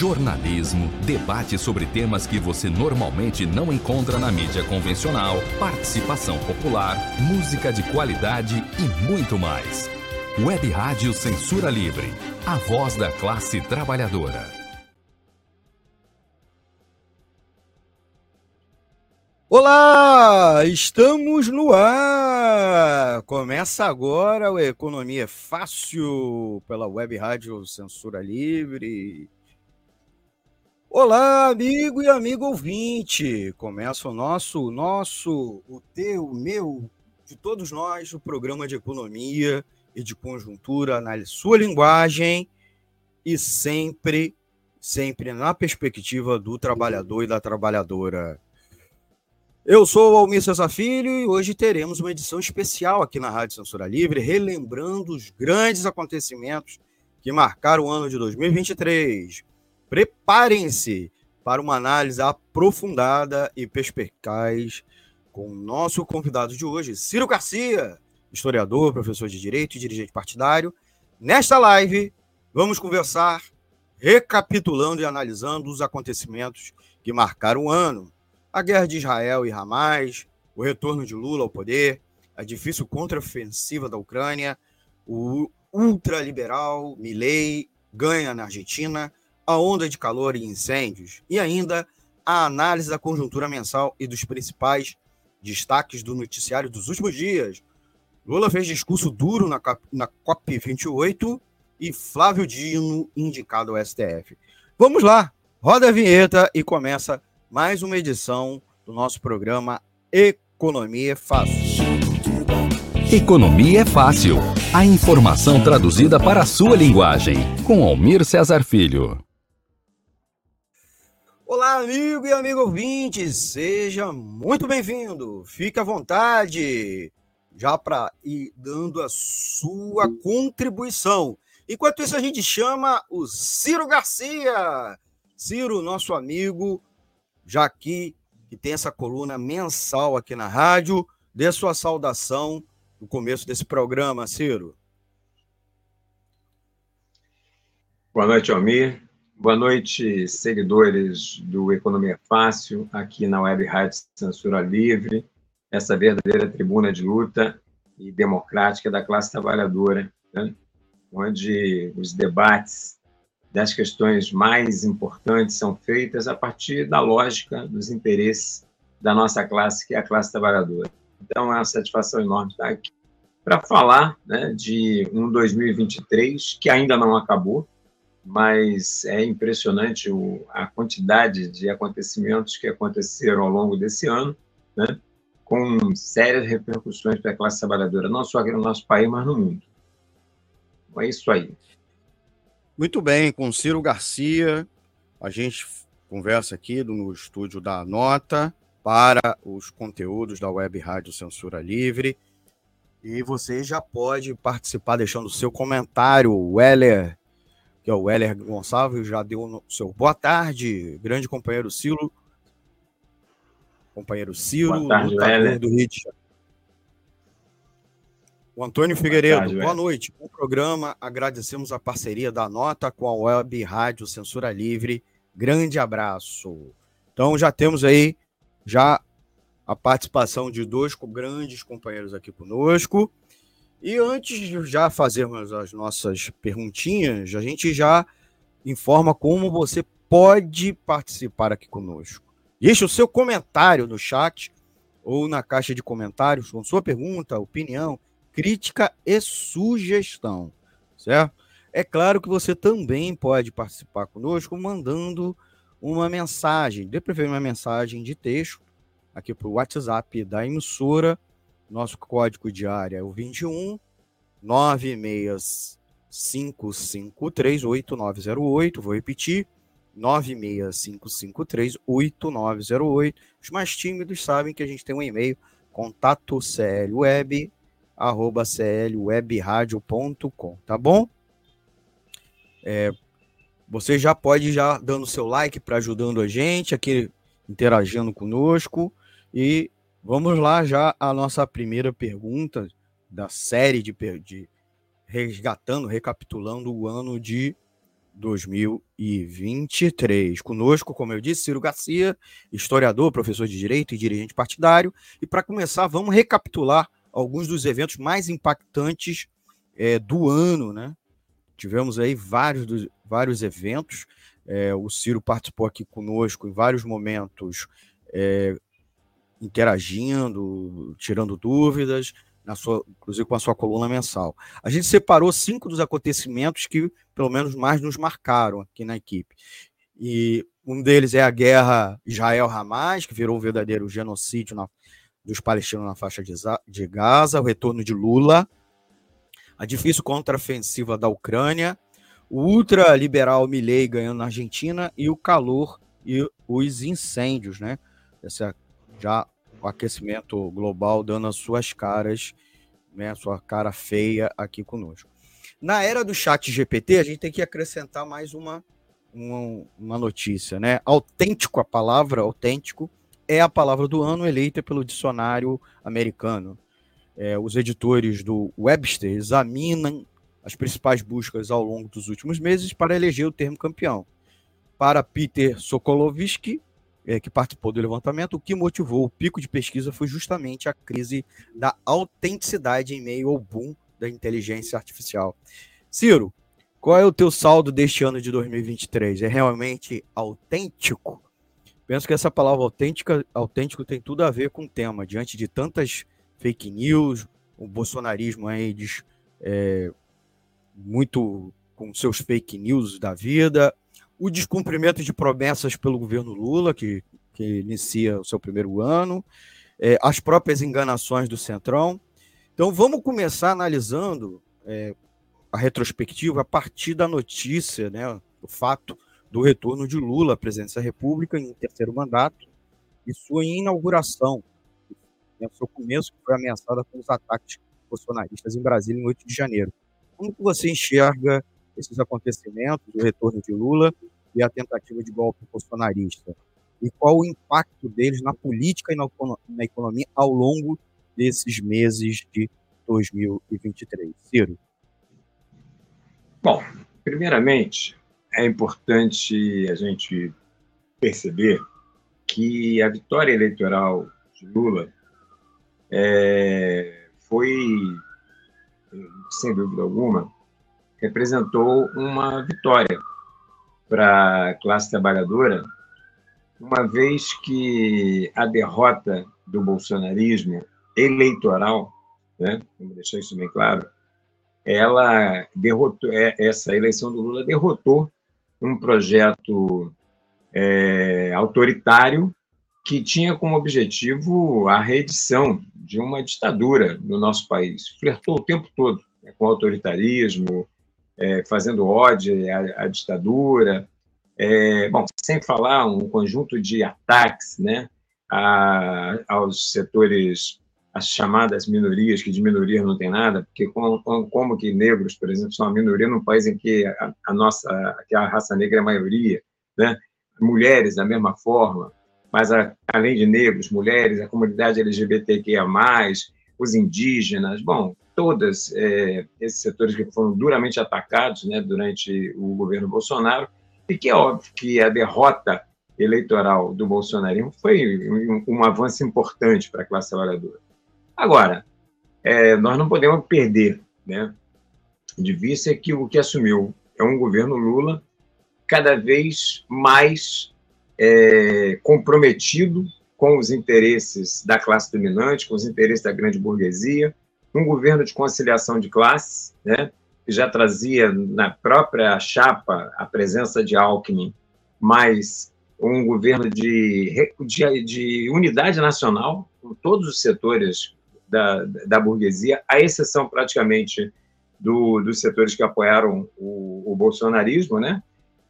jornalismo, debate sobre temas que você normalmente não encontra na mídia convencional, participação popular, música de qualidade e muito mais. Web Rádio Censura Livre, a voz da classe trabalhadora. Olá, estamos no ar. Começa agora o Economia Fácil pela Web Rádio Censura Livre. Olá, amigo e amigo ouvinte. Começa o nosso, nosso, o teu, o meu, de todos nós, o programa de economia e de conjuntura na sua linguagem e sempre, sempre na perspectiva do trabalhador e da trabalhadora. Eu sou o Almir César Filho e hoje teremos uma edição especial aqui na Rádio Censura Livre, relembrando os grandes acontecimentos que marcaram o ano de 2023. Preparem-se para uma análise aprofundada e perspicaz com o nosso convidado de hoje, Ciro Garcia, historiador, professor de Direito e dirigente partidário. Nesta live, vamos conversar recapitulando e analisando os acontecimentos que marcaram o ano a guerra de Israel e Hamas, o retorno de Lula ao poder, a difícil contraofensiva da Ucrânia, o ultraliberal Milley ganha na Argentina, a onda de calor e incêndios, e ainda a análise da conjuntura mensal e dos principais destaques do noticiário dos últimos dias. Lula fez discurso duro na, na COP28 e Flávio Dino indicado ao STF. Vamos lá, roda a vinheta e começa mais uma edição do nosso programa Economia é Fácil. Economia é Fácil. A informação traduzida para a sua linguagem. Com Almir Cesar Filho. Olá, amigo e amigo ouvinte. Seja muito bem-vindo. Fique à vontade já para ir dando a sua contribuição. Enquanto isso, a gente chama o Ciro Garcia. Ciro, nosso amigo, já aqui, que tem essa coluna mensal aqui na rádio, dê sua saudação no começo desse programa, Ciro. Boa noite, Almir. Boa noite, seguidores do Economia Fácil, aqui na Web Rádio Censura Livre, essa verdadeira tribuna de luta e democrática da classe trabalhadora, né? onde os debates das questões mais importantes são feitas a partir da lógica dos interesses da nossa classe, que é a classe trabalhadora. Então, é uma satisfação enorme estar aqui para falar né, de um 2023 que ainda não acabou, mas é impressionante o, a quantidade de acontecimentos que aconteceram ao longo desse ano, né, com sérias repercussões para a classe trabalhadora, não só aqui no nosso país, mas no mundo. É isso aí. Muito bem, com Ciro Garcia, a gente conversa aqui no estúdio da Nota para os conteúdos da Web Rádio Censura Livre. E você já pode participar deixando o seu comentário. Weller, que é o Weller Gonçalves, já deu o seu boa tarde, grande companheiro Ciro. Companheiro Ciro, boa tarde, do Rio de Janeiro. O Antônio Figueiredo, boa, tarde, boa noite. Bom programa. Agradecemos a parceria da Nota com a Web Rádio Censura Livre. Grande abraço. Então já temos aí já a participação de dois grandes companheiros aqui conosco. E antes de já fazermos as nossas perguntinhas, a gente já informa como você pode participar aqui conosco. Deixe o seu comentário no chat ou na caixa de comentários com sua pergunta, opinião crítica e sugestão, certo? É claro que você também pode participar conosco mandando uma mensagem, de preferência uma mensagem de texto, aqui para o WhatsApp da emissora. Nosso código de área é o 21 965538908. Vou repetir: 965538908. Os mais tímidos sabem que a gente tem um e-mail contato web arroba clwebradio.com, tá bom? É, você já pode já dando seu like para ajudando a gente aqui interagindo conosco e vamos lá já a nossa primeira pergunta da série de, de resgatando, recapitulando o ano de 2023. Conosco, como eu disse, Ciro Garcia, historiador, professor de direito e dirigente partidário. E para começar, vamos recapitular alguns dos eventos mais impactantes é, do ano, né? Tivemos aí vários, dos, vários eventos. É, o Ciro participou aqui conosco em vários momentos, é, interagindo, tirando dúvidas, na sua, inclusive com a sua coluna mensal. A gente separou cinco dos acontecimentos que, pelo menos, mais nos marcaram aqui na equipe. E um deles é a guerra Israel-Hamas, que virou um verdadeiro genocídio na, dos palestinos na faixa de, de Gaza, o retorno de Lula, a difícil contraofensiva da Ucrânia, o ultraliberal Milley ganhando na Argentina e o calor e os incêndios, né? Essa já o aquecimento global dando as suas caras, né, a sua cara feia aqui conosco. Na era do chat GPT, a gente tem que acrescentar mais uma, uma, uma notícia, né? Autêntico, a palavra autêntico, é a palavra do ano eleita pelo dicionário americano. É, os editores do Webster examinam as principais buscas ao longo dos últimos meses para eleger o termo campeão. Para Peter Sokolovsky, é, que participou do levantamento, o que motivou o pico de pesquisa foi justamente a crise da autenticidade em meio ao boom da inteligência artificial. Ciro, qual é o teu saldo deste ano de 2023? É realmente autêntico? Penso que essa palavra autêntica, autêntico tem tudo a ver com o tema. Diante de tantas fake news, o bolsonarismo aí diz é, muito com seus fake news da vida, o descumprimento de promessas pelo governo Lula, que, que inicia o seu primeiro ano, é, as próprias enganações do Centrão. Então, vamos começar analisando é, a retrospectiva a partir da notícia, né, o fato do retorno de Lula à presidência da República em um terceiro mandato e sua inauguração, né, seu começo, que foi ameaçada com os ataques bolsonaristas em Brasília em 8 de janeiro. Como que você enxerga esses acontecimentos, o retorno de Lula e a tentativa de golpe bolsonarista? E qual o impacto deles na política e na, economia ao longo desses meses de 2023? Ciro. Bom, primeiramente, é importante a gente perceber que a vitória eleitoral de Lula é, foi, sem dúvida alguma, representou uma vitória para a classe trabalhadora, uma vez que a derrota do bolsonarismo eleitoral, né, vamos deixar isso bem claro, ela derrotou, é, essa eleição do Lula derrotou um projeto é, autoritário que tinha como objetivo a reedição de uma ditadura no nosso país. Flertou o tempo todo né, com autoritarismo, é, fazendo ódio à, à ditadura. É, bom, sem falar um conjunto de ataques né, a, aos setores, as chamadas minorias, que de minoria não tem nada, porque como, como que negros, por exemplo, são uma minoria num país em que a, a nossa, que a raça negra é a maioria, né? mulheres da mesma forma, mas a, além de negros, mulheres, a comunidade LGBTQIA+, os indígenas, bom, todos é, esses setores que foram duramente atacados né, durante o governo Bolsonaro, e que é óbvio que a derrota eleitoral do bolsonarismo foi um, um avanço importante para a classe trabalhadora. Agora, é, nós não podemos perder né, de vista que o que assumiu é um governo Lula cada vez mais é, comprometido com os interesses da classe dominante, com os interesses da grande burguesia, um governo de conciliação de classes, né, que já trazia na própria chapa a presença de Alckmin, mas um governo de, de, de unidade nacional, com todos os setores da, da burguesia, à exceção praticamente do, dos setores que apoiaram o, o bolsonarismo, né?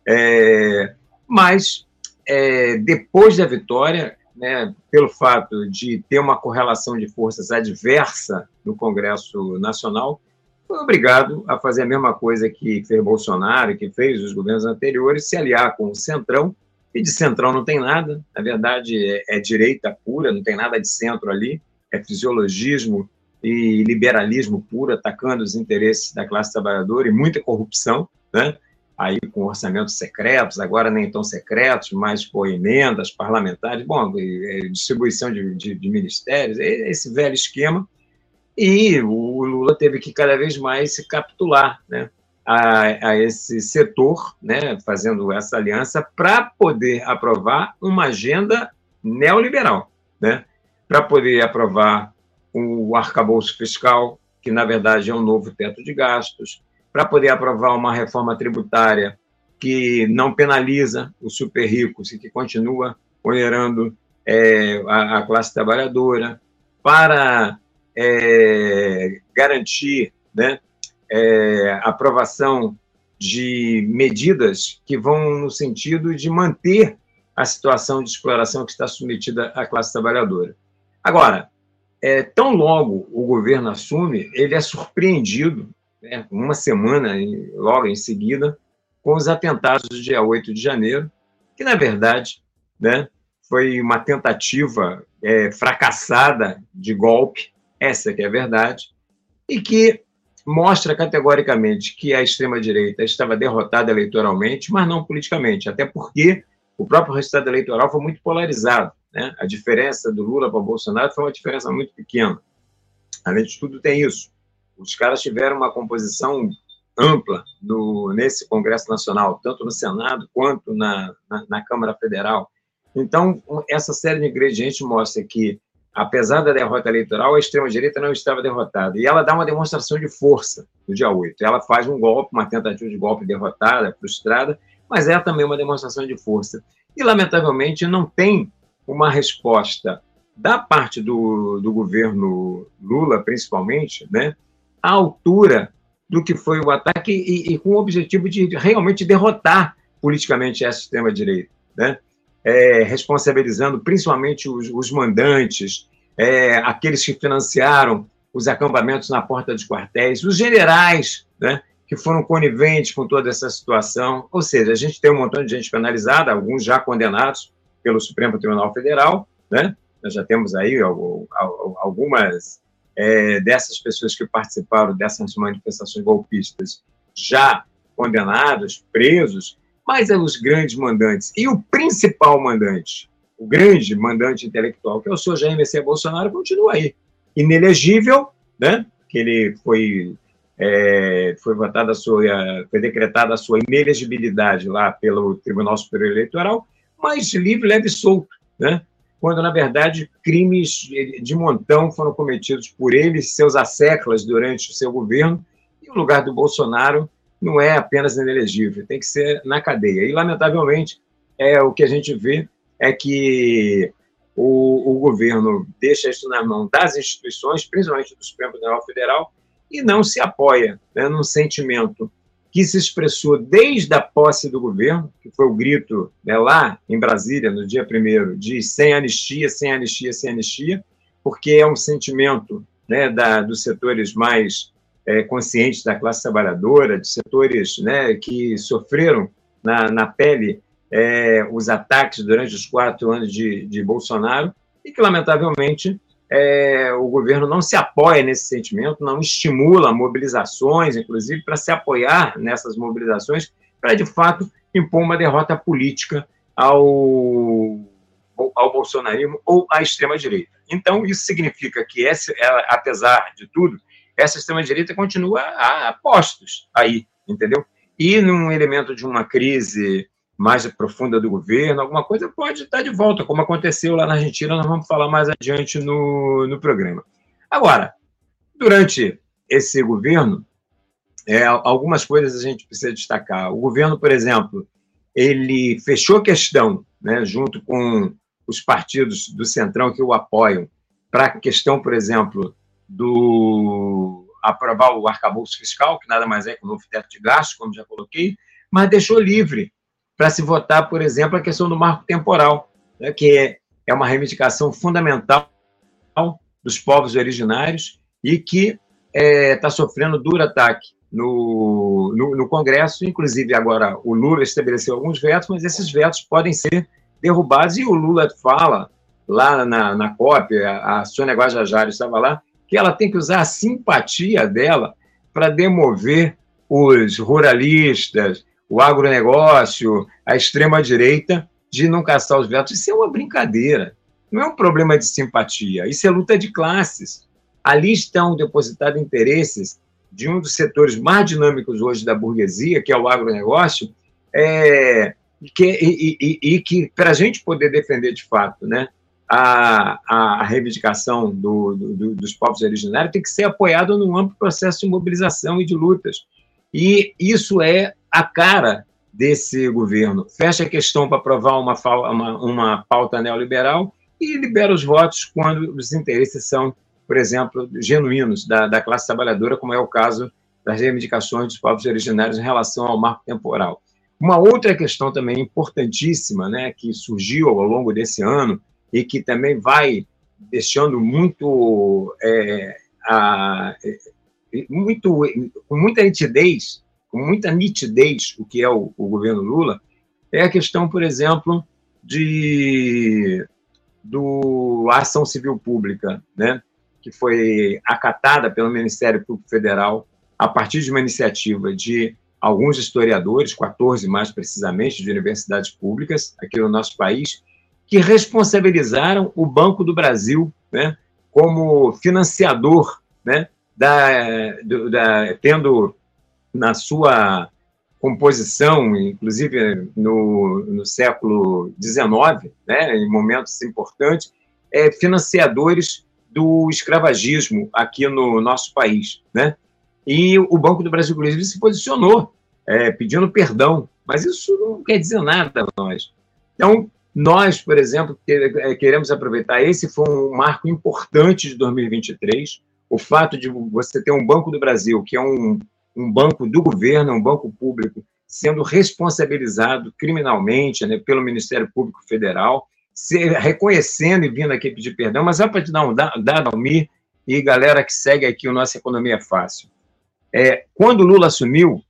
É, mas, é, depois da vitória, né, pelo fato de ter uma correlação de forças adversa no Congresso Nacional, foi obrigado a fazer a mesma coisa que fez Bolsonaro, que fez os governos anteriores, se aliar com o Centrão, e de Centrão não tem nada, na verdade é, é direita pura, não tem nada de centro ali, é fisiologismo e liberalismo puro, atacando os interesses da classe trabalhadora e muita corrupção, né? Aí com orçamentos secretos, agora nem tão secretos, mas por emendas parlamentares, bom, distribuição de, de, de ministérios, esse velho esquema. E o Lula teve que cada vez mais se capitular, né? A, a, esse setor, né, fazendo essa aliança, para poder aprovar uma agenda neoliberal, né, para poder aprovar o arcabouço fiscal, que na verdade é um novo teto de gastos, para poder aprovar uma reforma tributária que não penaliza os super ricos e que continua onerando é, a, a, classe trabalhadora, para é, garantir né, é, aprovação de medidas que vão no sentido de manter a situação de exploração que está submetida à classe trabalhadora. Agora, é, tão logo o governo assume, ele é surpreendido, né, uma semana logo em seguida, com os atentados do dia 8 de janeiro, que, na verdade, né, foi uma tentativa é, fracassada de golpe, essa que é a verdade, e que mostra categoricamente que a extrema-direita estava derrotada eleitoralmente, mas não politicamente, até porque o próprio resultado eleitoral foi muito polarizado. Né? A diferença do Lula para o Bolsonaro foi uma diferença muito pequena. Além de tudo, tem isso. Os caras tiveram uma composição ampla no, nesse Congresso Nacional, tanto no Senado quanto na, na, na Câmara Federal. Então, essa série de ingredientes mostra que, apesar da derrota eleitoral, a extrema-direita não estava derrotada. E ela dá uma demonstração de força no dia 8. Ela faz um golpe, uma tentativa de golpe derrotada, frustrada, mas é também uma demonstração de força. E, lamentavelmente, não tem uma resposta da parte do, do governo Lula, principalmente, né, à altura do que foi o ataque e, e com o objetivo de realmente derrotar politicamente essa extrema-direita, né? É, responsabilizando principalmente os, os mandantes, é, aqueles que financiaram os acampamentos na porta dos quartéis, os generais, né, que foram coniventes com toda essa situação. Ou seja, a gente tem um montão de gente penalizada, alguns já condenados, pelo Supremo Tribunal Federal, né? Nós já temos aí algumas é, dessas pessoas que participaram dessas manifestações golpistas já condenados, presos, mas é os grandes mandantes. E o principal mandante, o grande mandante intelectual, que é o senhor Jair Messias Bolsonaro, continua aí. Inelegível, né? que ele foi, é, foi votada a sua, foi decretada a sua inelegibilidade lá pelo Tribunal Superior Eleitoral, mas livre, leve e solto, né? Quando, na verdade, crimes de montão foram cometidos por ele e seus asseclas durante o seu governo, e o lugar do Bolsonaro não é apenas inelegível, tem que ser na cadeia. E, lamentavelmente, é o que a gente vê é que o, o governo deixa isso na mão das instituições, principalmente do Supremo Tribunal Federal, e não se apoia né, num sentimento que se expressou desde a posse do governo, que foi o grito né, lá em Brasília, no dia 1 de sem anistia, sem anistia, sem anistia, porque é um sentimento né, da, dos setores mais é, conscientes da classe trabalhadora, de setores né, que sofreram na, na pele é, os ataques durante os quatro anos de, de Bolsonaro e que, lamentavelmente, é, o governo não se apoia nesse sentimento, não estimula mobilizações, inclusive, para se apoiar nessas mobilizações, para, de fato, impor uma derrota política ao, ao bolsonarismo ou à extrema-direita. Então, isso significa que, essa, ela, apesar de tudo, essa extrema-direita continua a, a postos aí, entendeu? E num elemento de uma crise mais profunda do governo, alguma coisa pode estar de volta, como aconteceu lá na Argentina, nós vamos falar mais adiante no, no programa. Agora, durante esse governo, é, algumas coisas a gente precisa destacar. O governo, por exemplo, ele fechou questão, né, junto com os partidos do Centrão que o apoiam, para a questão, por exemplo, do aprovar o arcabouço fiscal, que nada mais é que o novo teto de gastos, como já coloquei, mas deixou livre para se votar, por exemplo, a questão do marco temporal, né, que é, uma reivindicação fundamental dos povos originários e que está é, tá sofrendo duro ataque no, no, no, Congresso. Inclusive, agora o Lula estabeleceu alguns vetos, mas esses vetos podem ser derrubados. E o Lula fala lá na, na COP, a, a Sônia Guajajara estava lá, que ela tem que usar a simpatia dela para demover os ruralistas, o agronegócio, a extrema-direita, de não caçar os vetos. Isso é uma brincadeira. Não é um problema de simpatia. Isso é luta de classes. Ali estão depositados interesses de um dos setores mais dinâmicos hoje da burguesia, que é o agronegócio, é, que, e, e, e que, para a gente poder defender de fato né, a, a reivindicação do, do, dos povos originários, tem que ser apoiado num amplo processo de mobilização e de lutas. E isso é a cara desse governo. Fecha a questão para aprovar uma, uma, uma pauta neoliberal e libera os votos quando os interesses são, por exemplo, genuínos da, da classe trabalhadora, como é o caso das reivindicações dos povos originários em relação ao marco temporal. Uma outra questão também importantíssima, né, que surgiu ao longo desse ano e que também vai deixando muito, é, a, é, muito com muita nitidez, com muita nitidez o que é o, o governo Lula, é a questão, por exemplo, de do ação civil pública, né, que foi acatada pelo Ministério Público Federal a partir de uma iniciativa de alguns historiadores, 14 mais precisamente, de universidades públicas aqui no nosso país, que responsabilizaram o Banco do Brasil né, como financiador, né, da, do, da, tendo na sua composição, inclusive no, no século XIX, né, em momentos importantes, é, financiadores do escravagismo aqui no nosso país. Né? E o Banco do Brasil, inclusive, se posicionou é, pedindo perdão, mas isso não quer dizer nada para nós. Então, nós, por exemplo, é, queremos aproveitar, esse foi um marco importante de 2023, o fato de você ter um Banco do Brasil, que é um, um banco do governo, um banco público, sendo responsabilizado criminalmente né, pelo Ministério Público Federal, se, reconhecendo e vindo aqui pedir perdão, mas só para te dar um dado, Almir, e galera que segue aqui o Nossa Economia é Fácil. É, quando Lula assumiu,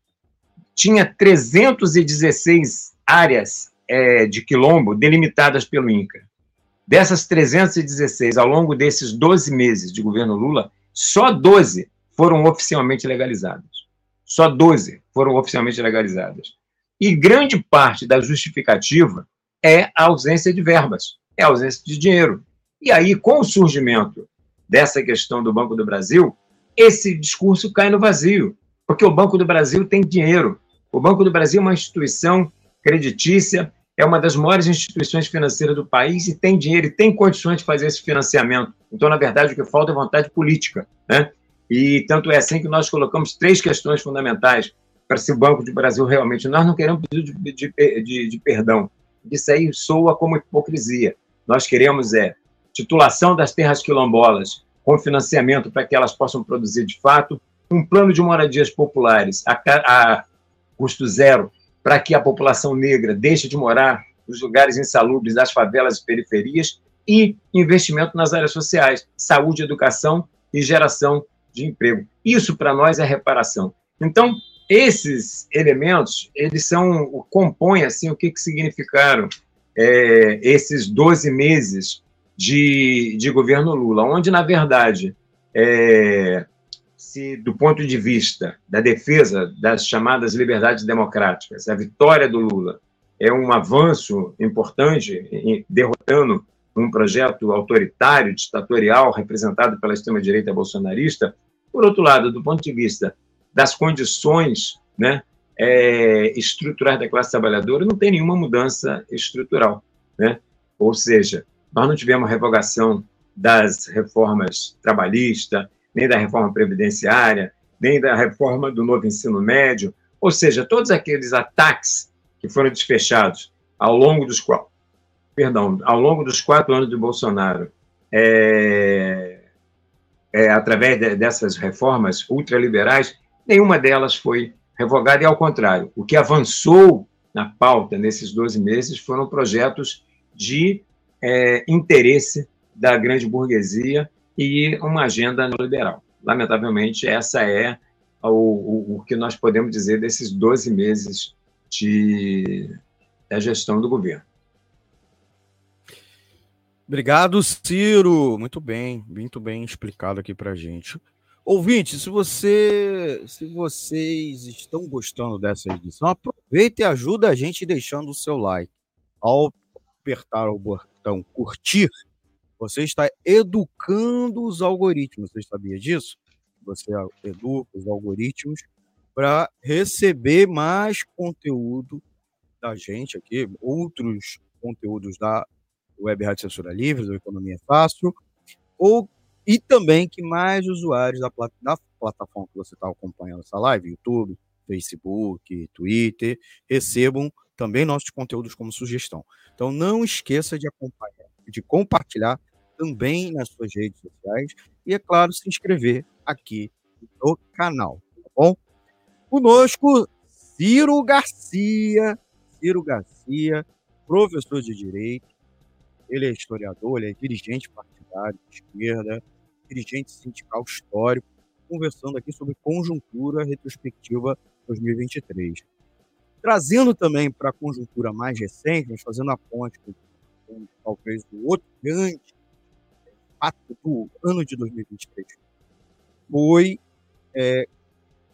tinha 316 áreas é, de quilombo delimitadas pelo INCRA. Dessas 316, ao longo desses 12 meses de governo Lula, só 12 foram oficialmente legalizadas. Só 12 foram oficialmente legalizadas. E grande parte da justificativa é a ausência de verbas, é a ausência de dinheiro. E aí, com o surgimento dessa questão do Banco do Brasil, esse discurso cai no vazio, porque o Banco do Brasil tem dinheiro. O Banco do Brasil é uma instituição creditícia, é uma das maiores instituições financeiras do país e tem dinheiro e tem condições de fazer esse financiamento. Então, na verdade, o que falta é vontade política. Né? E tanto é assim que nós colocamos três questões fundamentais para se o Banco do Brasil realmente. Nós não queremos pedir de, de, de, de perdão. Isso aí soa como hipocrisia. Nós queremos é titulação das terras quilombolas com financiamento para que elas possam produzir de fato, um plano de moradias populares a, a custo zero para que a população negra deixe de morar nos lugares insalubres das favelas e periferias e investimento nas áreas sociais, saúde, educação e geração de emprego. Isso para nós é reparação. Então, esses elementos, eles são, compõem assim o que, que significaram é, esses 12 meses de, de governo Lula, onde, na verdade, é, se, do ponto de vista da defesa das chamadas liberdades democráticas, a vitória do Lula é um avanço importante, derrotando um projeto autoritário, ditatorial, representado pela extrema-direita bolsonarista. Por outro lado, do ponto de vista das condições né, é, estruturais da classe trabalhadora, não tem nenhuma mudança estrutural. Né? Ou seja, nós não tivemos revogação das reformas trabalhistas, nem da reforma previdenciária, nem da reforma do novo ensino médio, ou seja, todos aqueles ataques que foram desfechados ao longo dos quatro, perdão, ao longo dos quatro anos do Bolsonaro, é, é, através de, dessas reformas ultraliberais, nenhuma delas foi revogada, e ao contrário, o que avançou na pauta nesses 12 meses foram projetos de é, interesse da grande burguesia e uma agenda neoliberal. Lamentavelmente, essa é o, o, o que nós podemos dizer desses 12 meses de, da gestão do governo. Obrigado, Ciro. Muito bem, muito bem explicado aqui para gente. Ouvinte, se você, se vocês estão gostando dessa edição, aproveita e ajuda a gente deixando o seu like. Ao apertar o botão curtir, você está educando os algoritmos. Você sabia disso? Você educa os algoritmos para receber mais conteúdo da gente aqui, outros conteúdos da Web Rádio Censura Livre, da Economia Fácil, ou e também que mais usuários da, da plataforma que você está acompanhando essa live, YouTube, Facebook, Twitter, recebam também nossos conteúdos como sugestão. Então não esqueça de acompanhar, de compartilhar também nas suas redes sociais e, é claro, se inscrever aqui no canal, tá bom? Conosco, Ciro Garcia, Ciro Garcia, professor de Direito, ele é historiador, ele é dirigente partidário de esquerda, dirigente sindical histórico, conversando aqui sobre conjuntura retrospectiva 2023. Trazendo também para a conjuntura mais recente, mas fazendo a ponte com, com talvez o outro grande fato do ano de 2023, foi é,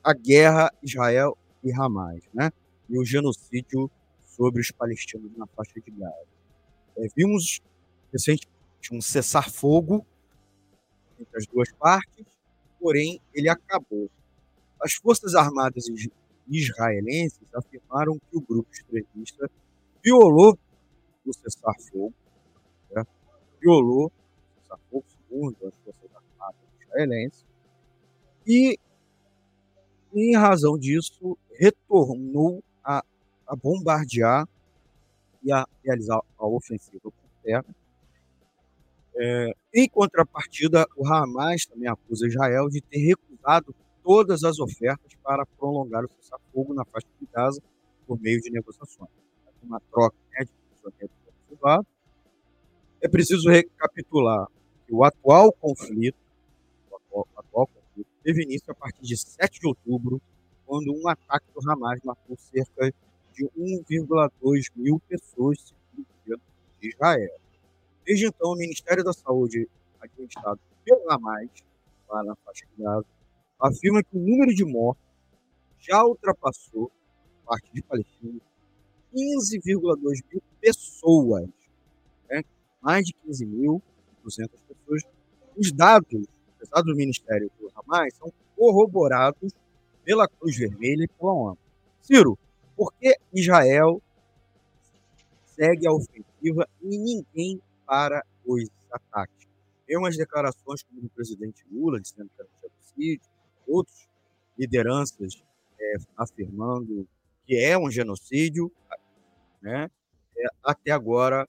a guerra Israel e Hamas, né? E o genocídio sobre os palestinos na faixa de Gaza. É, vimos recentemente um cessar-fogo entre as duas partes, porém ele acabou. As Forças Armadas israelenses afirmaram que o grupo extremista violou o cessar-fogo, né? violou o cessar-fogo, segundo as Forças Armadas israelenses, e, em razão disso, retornou a, a bombardear a realizar a ofensiva por terra é, em contrapartida, o Hamas também acusa Israel de ter recusado todas as ofertas para prolongar o cessar-fogo na faixa de Gaza por meio de negociações. Uma troca né, de prisioneiros É preciso recapitular que o atual conflito, o atual, atual conflito teve início a partir de 7 de outubro, quando um ataque do Hamas matou cerca de 1,2 mil pessoas, segundo o governo de Israel. Desde então, o Ministério da Saúde, administrado pelo Hamas, lá na faixa de Gaza, afirma que o número de mortos já ultrapassou, parte de palestinos, 15,2 mil pessoas. Né? Mais de 15.200 pessoas. Os dados, os dados do Ministério do Hamas são corroborados pela Cruz Vermelha e pela ONU. Ciro, por que Israel segue a ofensiva e ninguém para os ataques. Tem umas declarações como do presidente Lula, dizendo que era um genocídio, outros lideranças é, afirmando que é um genocídio, né? É, até agora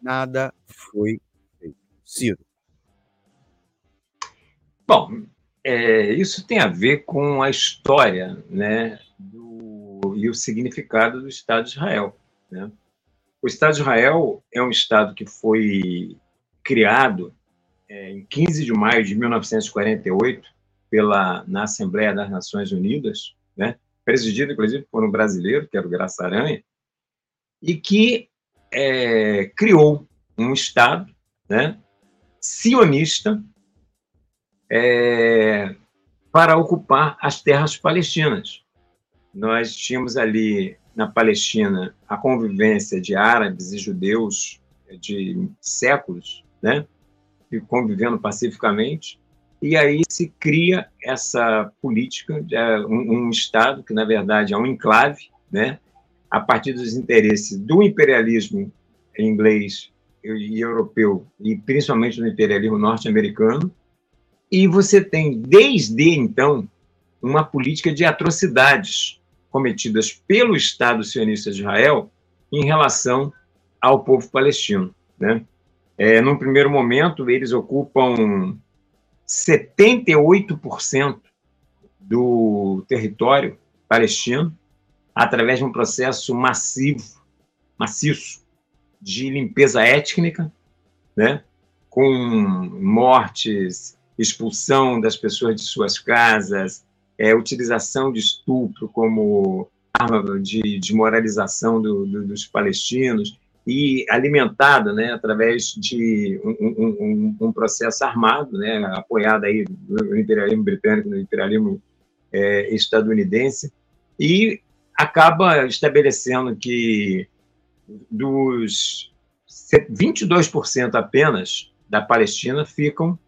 nada foi feito. Ciro. Bom, é, isso tem a ver com a história, né, do, e o significado do Estado de Israel, né? O Estado de Israel é um Estado que foi criado é, em 15 de maio de 1948 pela, na Assembleia das Nações Unidas, né, presidido, inclusive, por um brasileiro, que era o Graça Aranha, e que é, criou um Estado né, sionista é, para ocupar as terras palestinas. Nós tínhamos ali na Palestina a convivência de árabes e judeus de séculos, né, convivendo pacificamente, e aí se cria essa política de é, um, um Estado que, na verdade, é um enclave, né, a partir dos interesses do imperialismo inglês e europeu, e principalmente do imperialismo norte-americano, e você tem, desde então, uma política de atrocidades cometidas pelo Estado sionista de Israel em relação ao povo palestino. Né? É, num primeiro momento, eles ocupam 78% do território palestino através de um processo massivo, maciço de limpeza étnica, né? com mortes, expulsão das pessoas de suas casas, é, utilização de estupro como arma de desmoralização do, do, dos palestinos, e alimentada né, através de um, um, um, processo armado, né, apoiado aí no imperialismo britânico, no imperialismo é, estadunidense, e acaba estabelecendo que dos 22% apenas da Palestina ficam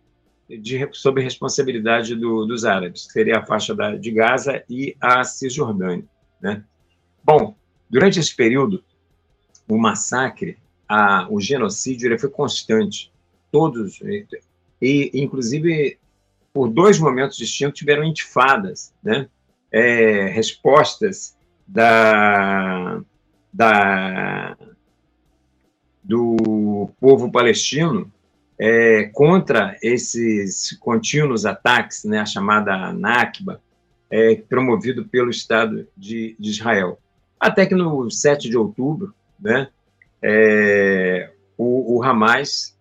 de, sob responsabilidade do, dos árabes, que seria a faixa da, de Gaza e a Cisjordânia. Né? Bom, durante esse período, o massacre, a, o genocídio, ele foi constante. Todos, e inclusive por dois momentos distintos tiveram intifadas, né? É, respostas da, da, do povo palestino é, contra esses contínuos ataques, né, a chamada Nakba, é, promovido pelo Estado de, de, Israel. Até que no 7 de outubro, né, é, o, o Hamas,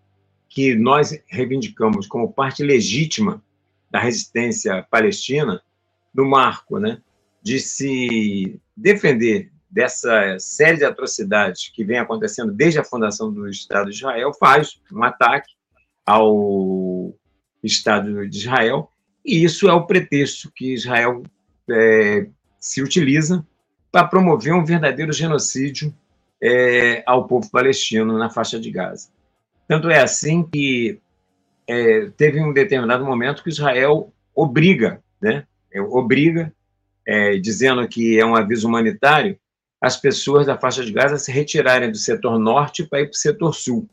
que nós reivindicamos como parte legítima da resistência palestina, no marco né, de se defender dessa série de atrocidades que vem acontecendo desde a fundação do Estado de Israel, faz um ataque ao Estado de Israel, e isso é o pretexto que Israel é, se utiliza para promover um verdadeiro genocídio é, ao povo palestino na faixa de Gaza. Tanto é assim que é, teve um determinado momento que Israel obriga, né, é, obriga, é, dizendo que é um aviso humanitário, as pessoas da faixa de Gaza se retirarem do setor norte para ir para o setor sul.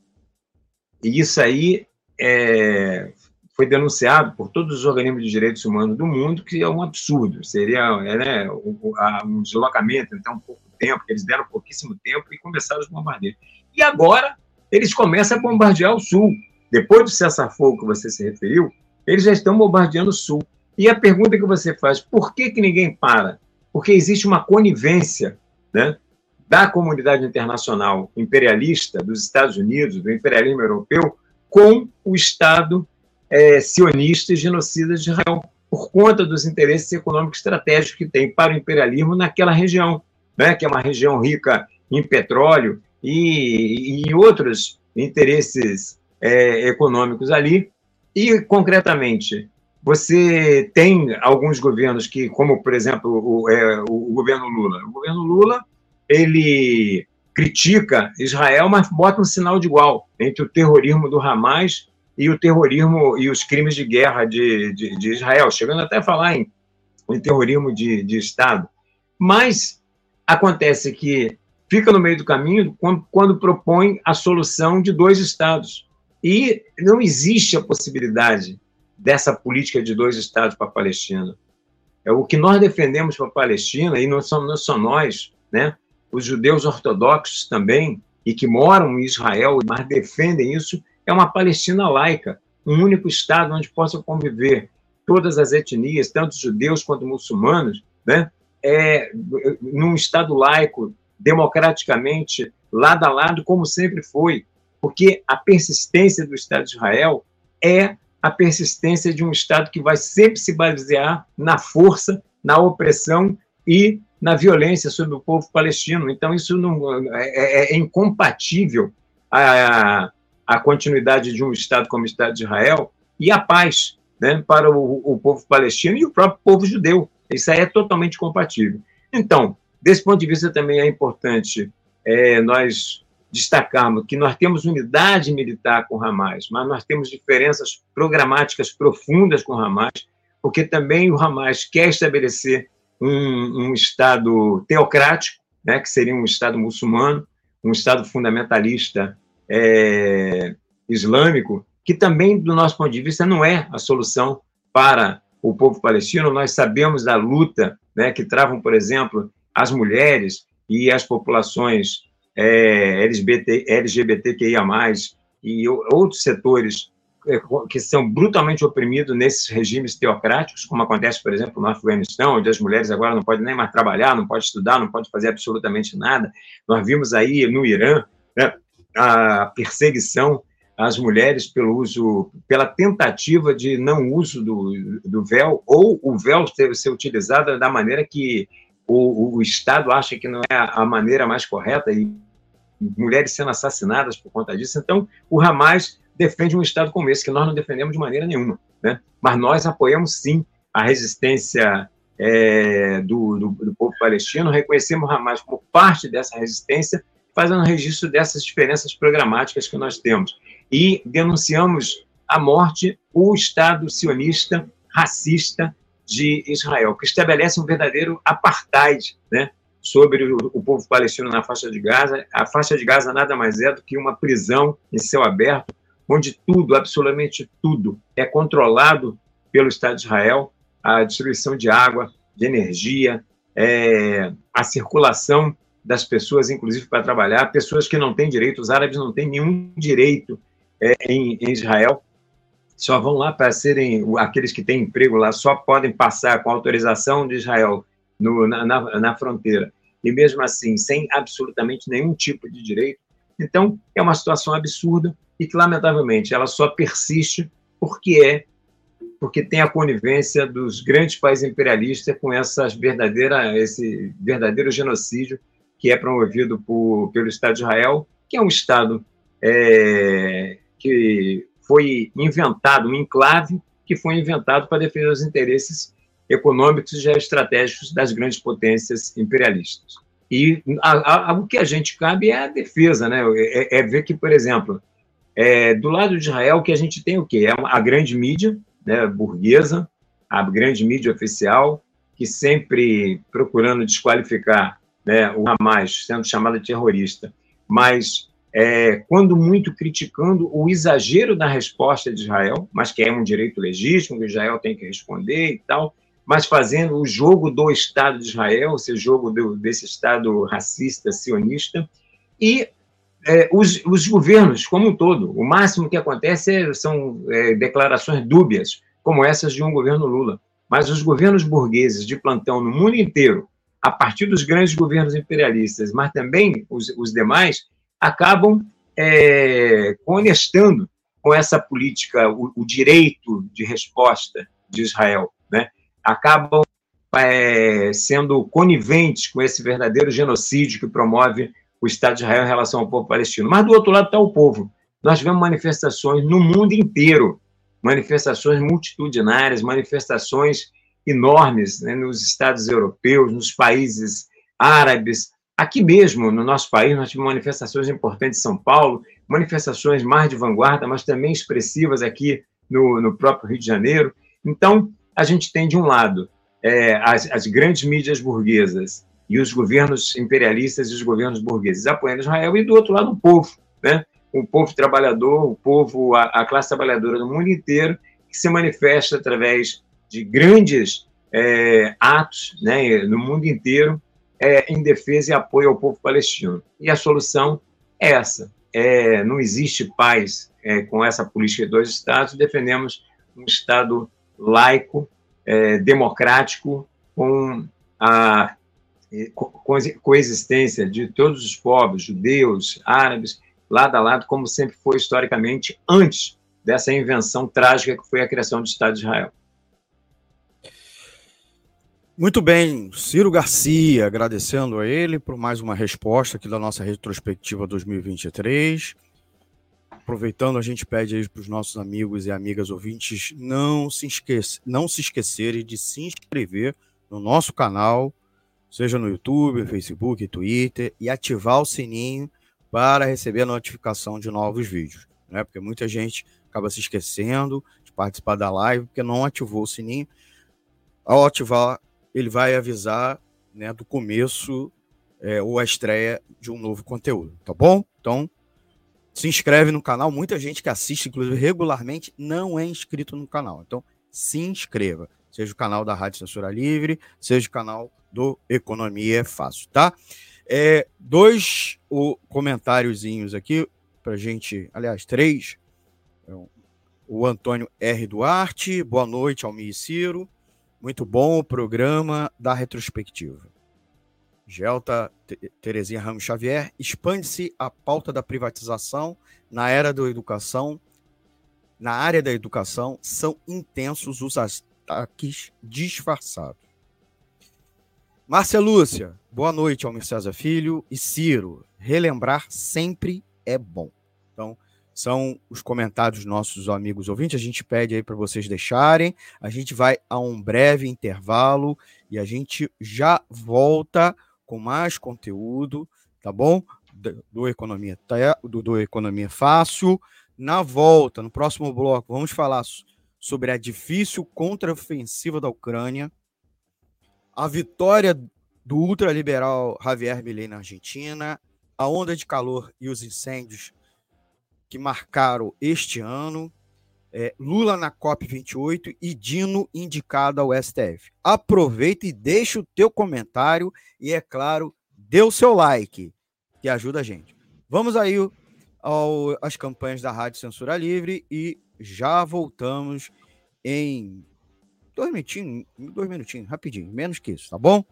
E isso aí é, foi denunciado por todos os organismos de direitos humanos do mundo que é um absurdo. Seria né, um deslocamento, então, pouco tempo, eles deram pouquíssimo tempo e começaram os bombardeios. E agora eles começam a bombardear o sul. Depois do cessar-fogo que você se referiu, eles já estão bombardeando o sul. E a pergunta que você faz, por que, que ninguém para? Porque existe uma conivência né, da comunidade internacional imperialista, dos Estados Unidos, do imperialismo europeu, com o Estado é, sionista e genocida de Israel, por conta dos interesses econômicos estratégicos que tem para o imperialismo naquela região, né, que é uma região rica em petróleo e, e outros interesses é, econômicos ali. E, concretamente, você tem alguns governos que, como, por exemplo, o, é, o governo Lula. O governo Lula, ele critica Israel, mas bota um sinal de igual entre o terrorismo do Hamas e o terrorismo e os crimes de guerra de, de, de Israel, chegando até a falar em, em terrorismo de, de Estado. Mas acontece que fica no meio do caminho quando, quando propõe a solução de dois Estados. E não existe a possibilidade dessa política de dois Estados para a Palestina. É o que nós defendemos para a Palestina, e não não só nós, né? Os judeus ortodoxos também, e que moram em Israel, mas defendem isso, é uma Palestina laica, um único Estado onde possam conviver todas as etnias, tanto judeus quanto muçulmanos, né? é, num Estado laico, democraticamente, lado a lado, como sempre foi, porque a persistência do Estado de Israel é a persistência de um Estado que vai sempre se basear na força, na opressão e na violência sobre o povo palestino. Então, isso não, é, é, é incompatível a, a continuidade de um Estado como o Estado de Israel e a paz né, para o, o povo palestino e o próprio povo judeu. Isso aí é totalmente compatível. Então, desse ponto de vista, também é importante é, nós destacarmos que nós temos unidade militar com Hamas, mas nós temos diferenças programáticas profundas com Hamas, porque também o Hamas quer estabelecer um, um Estado teocrático, né, que seria um Estado muçulmano, um Estado fundamentalista é, islâmico, que também, do nosso ponto de vista, não é a solução para o povo palestino. Nós sabemos da luta né, que travam, por exemplo, as mulheres e as populações é, LGBT, LGBTQIA+, e outros setores que são brutalmente oprimidos nesses regimes teocráticos, como acontece, por exemplo, no Afeganistão, onde as mulheres agora não podem nem mais trabalhar, não podem estudar, não podem fazer absolutamente nada. Nós vimos aí no Irã né, a perseguição às mulheres pelo uso, pela tentativa de não uso do, do véu, ou o véu ser, ser utilizado da maneira que o, o Estado acha que não é a maneira mais correta, e mulheres sendo assassinadas por conta disso. Então, o Hamas defende um Estado como esse, que nós não defendemos de maneira nenhuma. Né? Mas nós apoiamos, sim, a resistência é, do, do, do, povo palestino, reconhecemos Hamas como parte dessa resistência, fazendo registro dessas diferenças programáticas que nós temos. E denunciamos a morte, o Estado sionista, racista de Israel, que estabelece um verdadeiro apartheid né, sobre o, o povo palestino na faixa de Gaza. A faixa de Gaza nada mais é do que uma prisão em céu aberto, onde tudo, absolutamente tudo, é controlado pelo Estado de Israel, a distribuição de água, de energia, é, a circulação das pessoas, inclusive para trabalhar, pessoas que não têm direito, os árabes não têm nenhum direito é, em, em, Israel, só vão lá para serem, aqueles que têm emprego lá, só podem passar com autorização de Israel no, na, na, na fronteira, e mesmo assim, sem absolutamente nenhum tipo de direito. Então, é uma situação absurda e que, lamentavelmente, ela só persiste porque é porque tem a conivência dos grandes países imperialistas com essas verdadeira, esse verdadeiro genocídio que é promovido por, pelo Estado de Israel, que é um Estado é, que foi inventado, um enclave que foi inventado para defender os interesses econômicos e geoestratégicos das grandes potências imperialistas. E a, a, o que a gente cabe é a defesa, né? É, é ver que, por exemplo, é, do lado de Israel, o que a gente tem o quê? É a grande mídia, né, burguesa, a grande mídia oficial, que sempre procurando desqualificar né, o Hamas, sendo chamado terrorista, mas é, quando muito criticando o exagero da resposta de Israel, mas que é um direito legítimo, que Israel tem que responder e tal, mas fazendo o jogo do Estado de Israel, esse jogo do, desse Estado racista, sionista, e é, os, os, governos como um todo. O máximo que acontece é, são é, declarações dúbias, como essas de um governo Lula. Mas os governos burgueses de plantão no mundo inteiro, a partir dos grandes governos imperialistas, mas também os, os demais, acabam é, honestando com essa política, o, o, direito de resposta de Israel. Né? Acabam é, sendo coniventes com esse verdadeiro genocídio que promove o Estado de Israel em relação ao povo palestino. Mas do outro lado está o povo. Nós vemos manifestações no mundo inteiro, manifestações multitudinárias, manifestações enormes né, nos estados europeus, nos países árabes. Aqui mesmo, no nosso país, nós tivemos manifestações importantes em São Paulo, manifestações mais de vanguarda, mas também expressivas aqui no, no próprio Rio de Janeiro. Então, a gente tem, de um lado, é, as, as grandes mídias burguesas e os governos imperialistas e os governos burgueses apoiando Israel, e do outro lado o povo, né? o povo trabalhador, o povo, a, a classe trabalhadora do mundo inteiro, que se manifesta através de grandes é, atos né, no mundo inteiro é, em defesa e apoio ao povo palestino. E a solução é essa. É, não existe paz é, com essa política de dois Estados, defendemos um Estado laico, é, democrático, com a coexistência de todos os povos, judeus, árabes, lado a lado, como sempre foi historicamente antes dessa invenção trágica que foi a criação do Estado de Israel. Muito bem, Ciro Garcia, agradecendo a ele por mais uma resposta aqui da nossa retrospectiva 2023. Aproveitando, a gente pede aí para os nossos amigos e amigas ouvintes não se, esquecer, não se esquecerem de se inscrever no nosso canal, seja no YouTube, Facebook, Twitter, e ativar o sininho para receber a notificação de novos vídeos, né? Porque muita gente acaba se esquecendo de participar da live porque não ativou o sininho. Ao ativar, ele vai avisar né, do começo é, ou a estreia de um novo conteúdo, tá bom? Então, se inscreve no canal. Muita gente que assiste, inclusive, regularmente, não é inscrito no canal. Então, se inscreva. Seja o canal da Rádio Censura Livre, seja o canal do Economia é Fácil, tá? É, dois o, comentáriozinhos aqui para gente, aliás, três. É, o Antônio R. Duarte, boa noite, Almir e Ciro. Muito bom o programa da retrospectiva. Gelta Terezinha Ramos Xavier, expande-se a pauta da privatização na era da educação. Na área da educação, são intensos os ataques disfarçados. Márcia Lúcia, boa noite, Almir César Filho e Ciro. Relembrar sempre é bom. Então, são os comentários nossos amigos ouvintes. A gente pede aí para vocês deixarem. A gente vai a um breve intervalo e a gente já volta com mais conteúdo, tá bom? Do, Economia, do, do Economia Fácil. Na volta, no próximo bloco, vamos falar sobre a difícil contraofensiva da Ucrânia a vitória do ultraliberal Javier Milei na Argentina, a onda de calor e os incêndios que marcaram este ano, é, Lula na COP28 e Dino indicado ao STF. Aproveita e deixa o teu comentário e, é claro, dê o seu like, que ajuda a gente. Vamos aí ao, às campanhas da Rádio Censura Livre e já voltamos em Dois minutinhos, dois minutinhos, rapidinho, menos que isso, tá bom?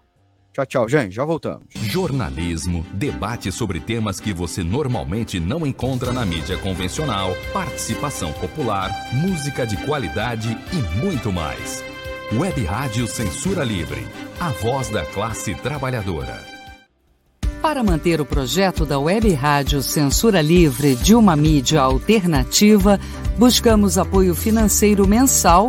Tchau, tchau, gente, já voltamos. Jornalismo, debate sobre temas que você normalmente não encontra na mídia convencional, participação popular, música de qualidade e muito mais. Web Rádio Censura Livre, a voz da classe trabalhadora. Para manter o projeto da Web Rádio Censura Livre de uma mídia alternativa, buscamos apoio financeiro mensal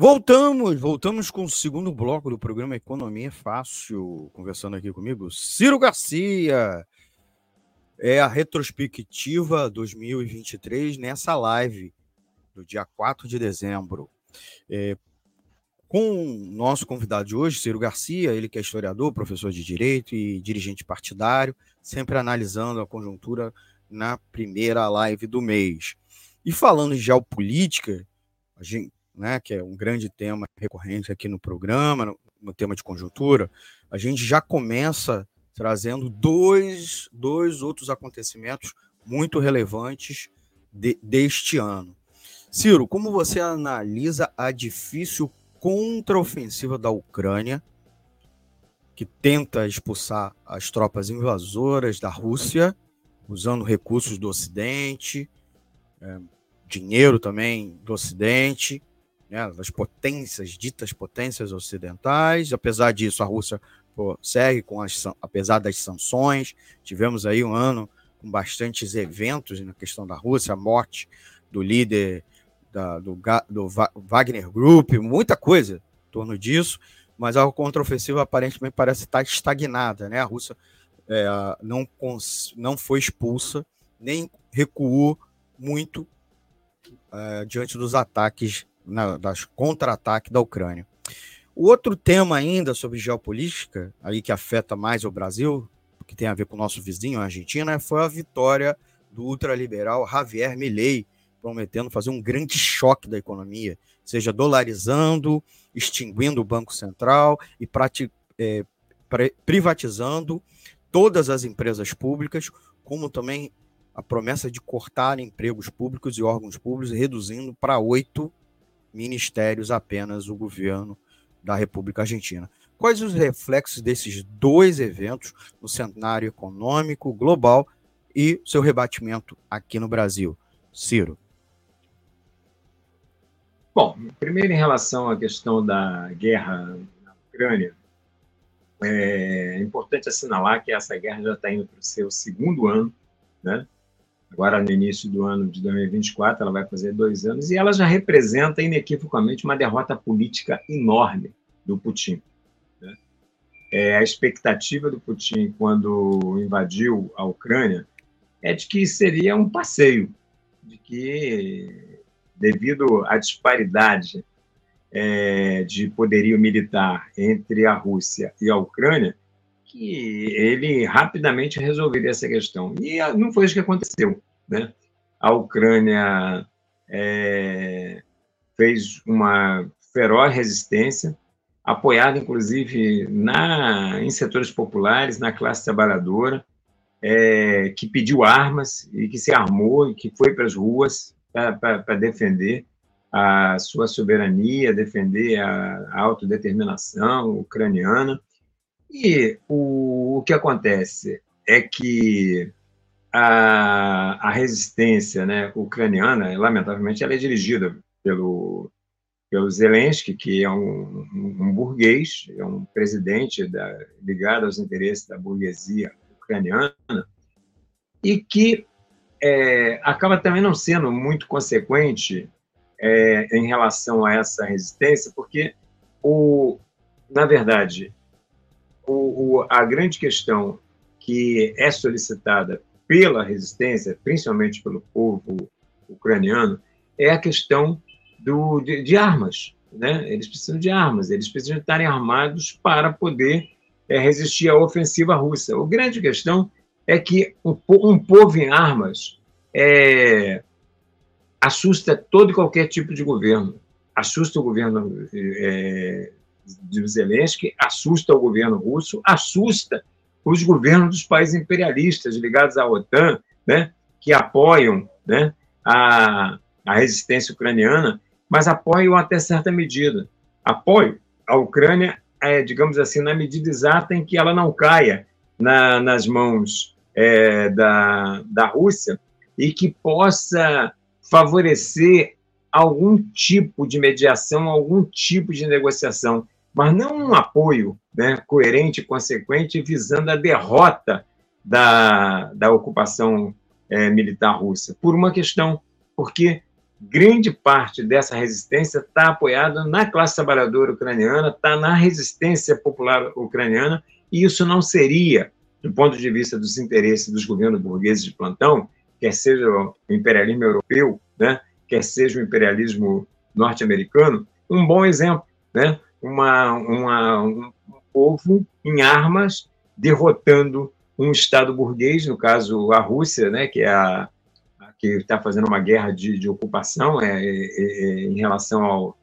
Voltamos, voltamos com o segundo bloco do programa Economia Fácil, conversando aqui comigo, Ciro Garcia. É a retrospectiva 2023 nessa live do dia 4 de dezembro. É, com o nosso convidado de hoje, Ciro Garcia, ele que é historiador, professor de direito e dirigente partidário, sempre analisando a conjuntura na primeira live do mês. E falando de geopolítica, a gente né, que é um grande tema recorrente aqui no programa, no, no tema de conjuntura, a gente já começa trazendo dois, dois outros acontecimentos muito relevantes de, deste ano. Ciro, como você analisa a difícil contraofensiva da Ucrânia, que tenta expulsar as tropas invasoras da Rússia, usando recursos do Ocidente, é, dinheiro também do Ocidente, né, das potências, ditas potências ocidentais. Apesar disso, a Rússia pô, segue com as, apesar das sanções. Tivemos aí um ano com bastantes eventos na questão da Rússia, a morte do líder da, do, do Wagner Group, muita coisa em torno disso, mas a contraofensiva aparentemente parece estar estagnada, né? A Rússia é, não, não foi expulsa, nem recuou muito é, diante dos ataques na, das contra-ataques da Ucrânia. O outro tema ainda sobre geopolítica, aí que afeta mais o Brasil, que tem a ver com o nosso vizinho, a Argentina, foi a vitória do ultraliberal Javier Milei prometendo fazer um grande choque da economia, seja dolarizando, extinguindo o Banco Central e é, privatizando todas as empresas públicas, como também a promessa de cortar empregos públicos e órgãos públicos, reduzindo para oito ministérios apenas o governo da República Argentina. Quais os reflexos desses dois eventos no cenário econômico global e seu rebatimento aqui no Brasil? Ciro. Bom, primeiro em relação à questão da guerra na Ucrânia, é importante assinalar que essa guerra já está indo para o seu segundo ano, né? Agora, no início do ano de 2024, ela vai fazer dois anos, e ela já representa inequivocamente uma derrota política enorme do Putin. Né? É, a expectativa do Putin, quando invadiu a Ucrânia, é de que seria um passeio, de que devido à disparidade é, de poderio militar entre a Rússia e a Ucrânia, que ele rapidamente resolveria essa questão. E não foi isso que aconteceu. Né? A Ucrânia é, fez uma feroz resistência, apoiada inclusive na, em setores populares, na classe trabalhadora, é, que pediu armas e que se armou e que foi para as ruas para defender a sua soberania, defender a, a autodeterminação ucraniana. E o, o que acontece é que a, a resistência né, ucraniana, lamentavelmente, ela é dirigida pelo, pelo Zelensky, que é um, um burguês, é um presidente da, ligado aos interesses da burguesia ucraniana, e que é, acaba também não sendo muito consequente é, em relação a essa resistência, porque, o, na verdade, o, o, a grande questão que é solicitada pela resistência, principalmente pelo povo ucraniano, é a questão do, de, de armas. Né? Eles precisam de armas, eles precisam estarem armados para poder é, resistir à ofensiva russa. A grande questão é que um, um povo em armas é, assusta todo e qualquer tipo de governo. Assusta o governo é, de Zelensky, assusta o governo russo, assusta os governos dos países imperialistas ligados à OTAN, né, que apoiam né, a, a resistência ucraniana, mas apoiam até certa medida. Apoio a Ucrânia, é, digamos assim, na medida exata em que ela não caia na, nas mãos é, da, da Rússia e que possa favorecer algum tipo de mediação, algum tipo de negociação, mas não um apoio né, coerente consequente visando a derrota da, da ocupação é, militar russa, por uma questão, porque grande parte dessa resistência está apoiada na classe trabalhadora ucraniana, está na resistência popular ucraniana, e isso não seria do ponto de vista dos interesses dos governos burgueses de plantão, quer seja o imperialismo europeu, né, quer seja o imperialismo norte-americano, um bom exemplo, né, uma, uma, um povo em armas derrotando um Estado burguês, no caso a Rússia, né, que é a, que está fazendo uma guerra de, de ocupação é, é, é, em relação ao,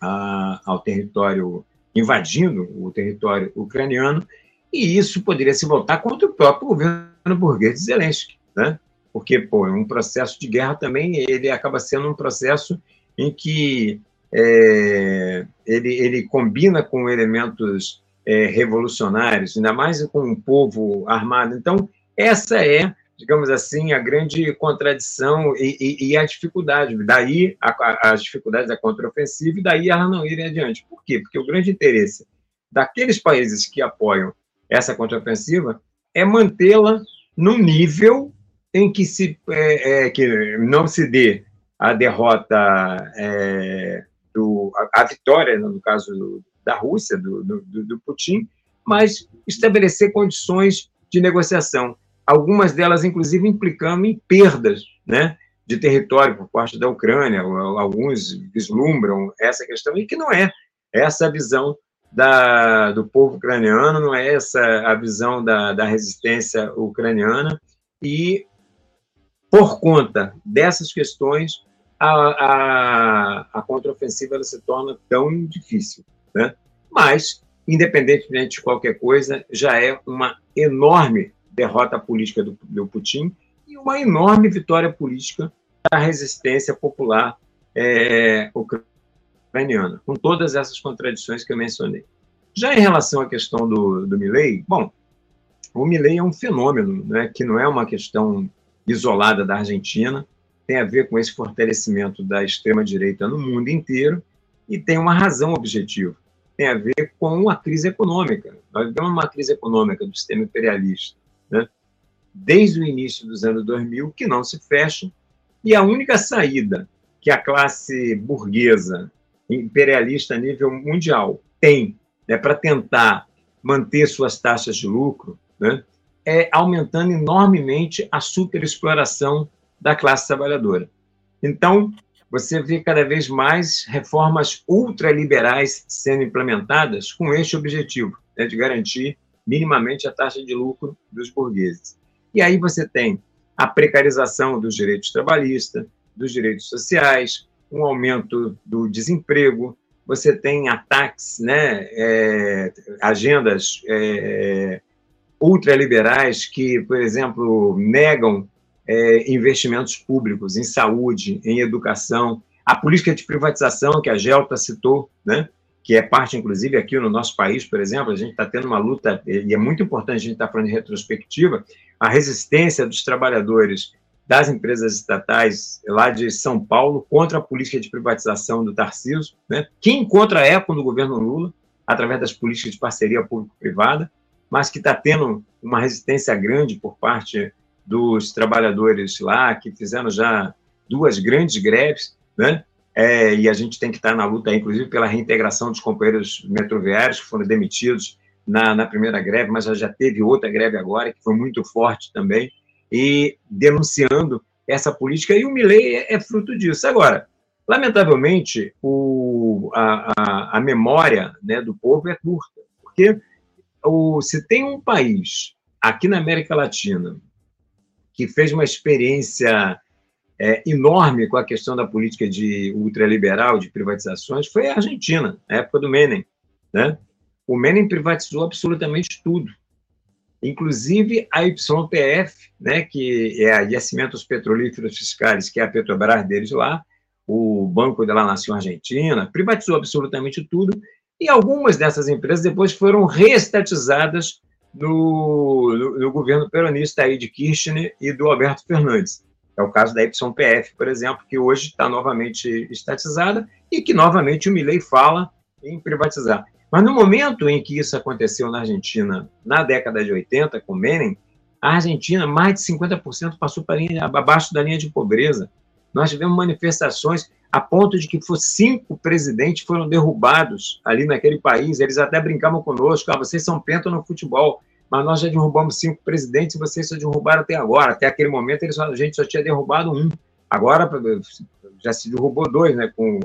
a, ao território invadindo o território ucraniano e isso poderia se voltar contra o próprio governo burguês de Zelensky, né? Porque, pô, um processo de guerra também, ele acaba sendo um processo em que é, ele, ele combina com elementos é, revolucionários, ainda mais com um povo armado. Então, essa é, digamos assim, a grande contradição e, e, e a dificuldade. Daí a, as dificuldades da contraofensiva e daí ela não ir adiante. Por quê? Porque o grande interesse daqueles países que apoiam essa contraofensiva é mantê-la no nível em que, se, é, é, que não se dê a derrota, é, do, a, a, vitória, no caso do, da Rússia, do, do, do Putin, mas estabelecer condições de negociação, algumas delas, inclusive, implicando em perdas né, de território por parte da Ucrânia, alguns vislumbram essa questão, e que não é essa a visão da, do povo ucraniano, não é essa a visão da, da resistência ucraniana, e por conta dessas questões, a, a, a contraofensiva se torna tão difícil. Né? Mas, independentemente de qualquer coisa, já é uma enorme derrota política do, do Putin e uma enorme vitória política da resistência popular é, ucraniana, com todas essas contradições que eu mencionei. Já em relação à questão do, do Milley, bom, o Milley é um fenômeno, né, que não é uma questão isolada da Argentina, tem a ver com esse fortalecimento da extrema-direita no mundo inteiro e tem uma razão objetiva. Tem a ver com a crise econômica. Nós vivemos uma crise econômica do sistema imperialista, né? desde o início dos anos 2000, que não se fecha, e a única saída que a classe burguesa imperialista a nível mundial tem né, para tentar manter suas taxas de lucro né, é aumentando enormemente a superexploração da classe trabalhadora. Então, você vê cada vez mais reformas ultraliberais sendo implementadas com este objetivo, né, de garantir minimamente a taxa de lucro dos burgueses. E aí você tem a precarização dos direitos trabalhistas, dos direitos sociais, um aumento do desemprego, você tem ataques, né, é, agendas é, ultraliberais que, por exemplo, negam é, investimentos públicos em saúde, em educação, a política de privatização que a Gelta citou, né? que é parte, inclusive, aqui no nosso país, por exemplo, a gente está tendo uma luta, e é muito importante a gente estar tá falando de retrospectiva, a resistência dos trabalhadores das empresas estatais lá de São Paulo contra a política de privatização do Tarcísio, né, que encontra eco no governo Lula, através das políticas de parceria público-privada, mas que está tendo uma resistência grande por parte dos trabalhadores lá, que fizeram já duas grandes greves, né? É, e a gente tem que estar na luta, inclusive, pela reintegração dos companheiros metroviários que foram demitidos na, na primeira greve, mas já teve outra greve agora, que foi muito forte também, e denunciando essa política, e o Milley é, é fruto disso. Agora, lamentavelmente, o, a, a, a memória né, do povo é curta, porque o, se tem um país aqui na América Latina que fez uma experiência é, enorme com a questão da política de ultraliberal, de privatizações, foi a Argentina, na época do Menem. Né? O Menem privatizou absolutamente tudo, inclusive a YPF, né, que é a Yacimentos Petrolíferos Fiscais, que é a Petrobras deles lá, o Banco da Nação Argentina, privatizou absolutamente tudo, e algumas dessas empresas depois foram reestatizadas no, no, no, governo peronista aí de Kirchner e do Alberto Fernandes. É o caso da YPF, por exemplo, que hoje está novamente estatizada e que novamente o Milley fala em privatizar. Mas no momento em que isso aconteceu na Argentina, na década de 80, com Menem, a Argentina, mais de 50% passou para abaixo da linha de pobreza. Nós tivemos manifestações a ponto de que cinco presidentes foram derrubados ali naquele país. Eles até brincavam conosco: ah, vocês são penta no futebol, mas nós já derrubamos cinco presidentes e vocês só derrubaram até agora. Até aquele momento eles, a gente só tinha derrubado um. Agora já se derrubou dois, né, com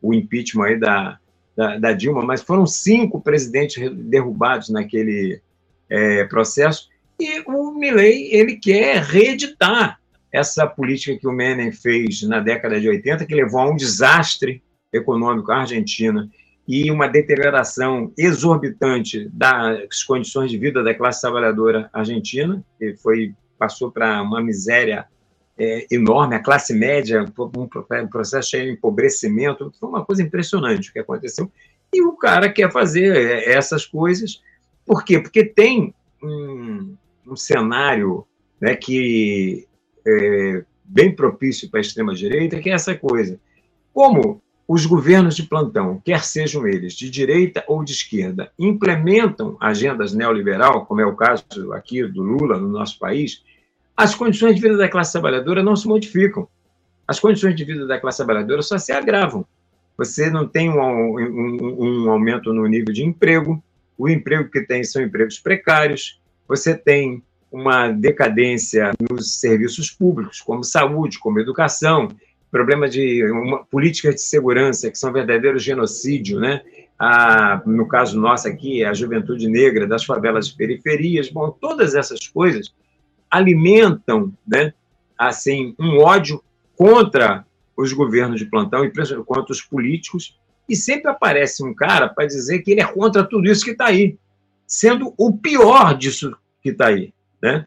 o impeachment aí da, da, da Dilma, mas foram cinco presidentes derrubados naquele é, processo. E o Milley ele quer reeditar essa política que o Menem fez na década de 80, que levou a um desastre econômico à Argentina e uma deterioração exorbitante das condições de vida da classe trabalhadora argentina, que foi passou para uma miséria é, enorme, a classe média, um processo de empobrecimento, foi uma coisa impressionante o que aconteceu. E o cara quer fazer é, essas coisas, por quê? Porque tem um, um cenário né, que é, bem propício para a extrema-direita, que é essa coisa. Como os governos de plantão, quer sejam eles de direita ou de esquerda, implementam agendas neoliberal, como é o caso aqui do Lula no nosso país, as condições de vida da classe trabalhadora não se modificam. As condições de vida da classe trabalhadora só se agravam. Você não tem um, um, um aumento no nível de emprego, o emprego que tem são empregos precários, você tem uma decadência nos serviços públicos, como saúde, como educação, problema de políticas de segurança que são verdadeiros genocídio, né? A, no caso nosso aqui, a juventude negra das favelas periferias, bom, todas essas coisas alimentam, né, assim um ódio contra os governos de plantão e contra os políticos, e sempre aparece um cara para dizer que ele é contra tudo isso que está aí, sendo o pior disso que está aí. Né?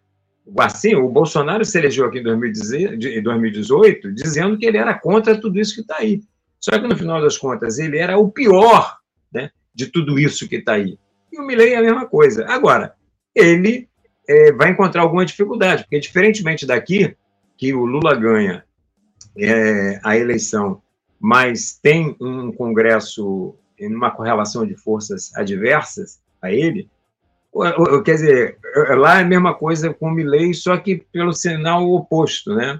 Assim, o Bolsonaro se elegeu aqui em 2018 dizendo que ele era contra tudo isso que está aí. Só que, no final das contas, ele era o pior né, de tudo isso que está aí. E o Milley é a mesma coisa. Agora, ele é, vai encontrar alguma dificuldade, porque, diferentemente daqui, que o Lula ganha é, a eleição, mas tem um Congresso em uma correlação de forças adversas a ele, quer dizer, lá é a mesma coisa com o Milley, só que pelo sinal oposto, né?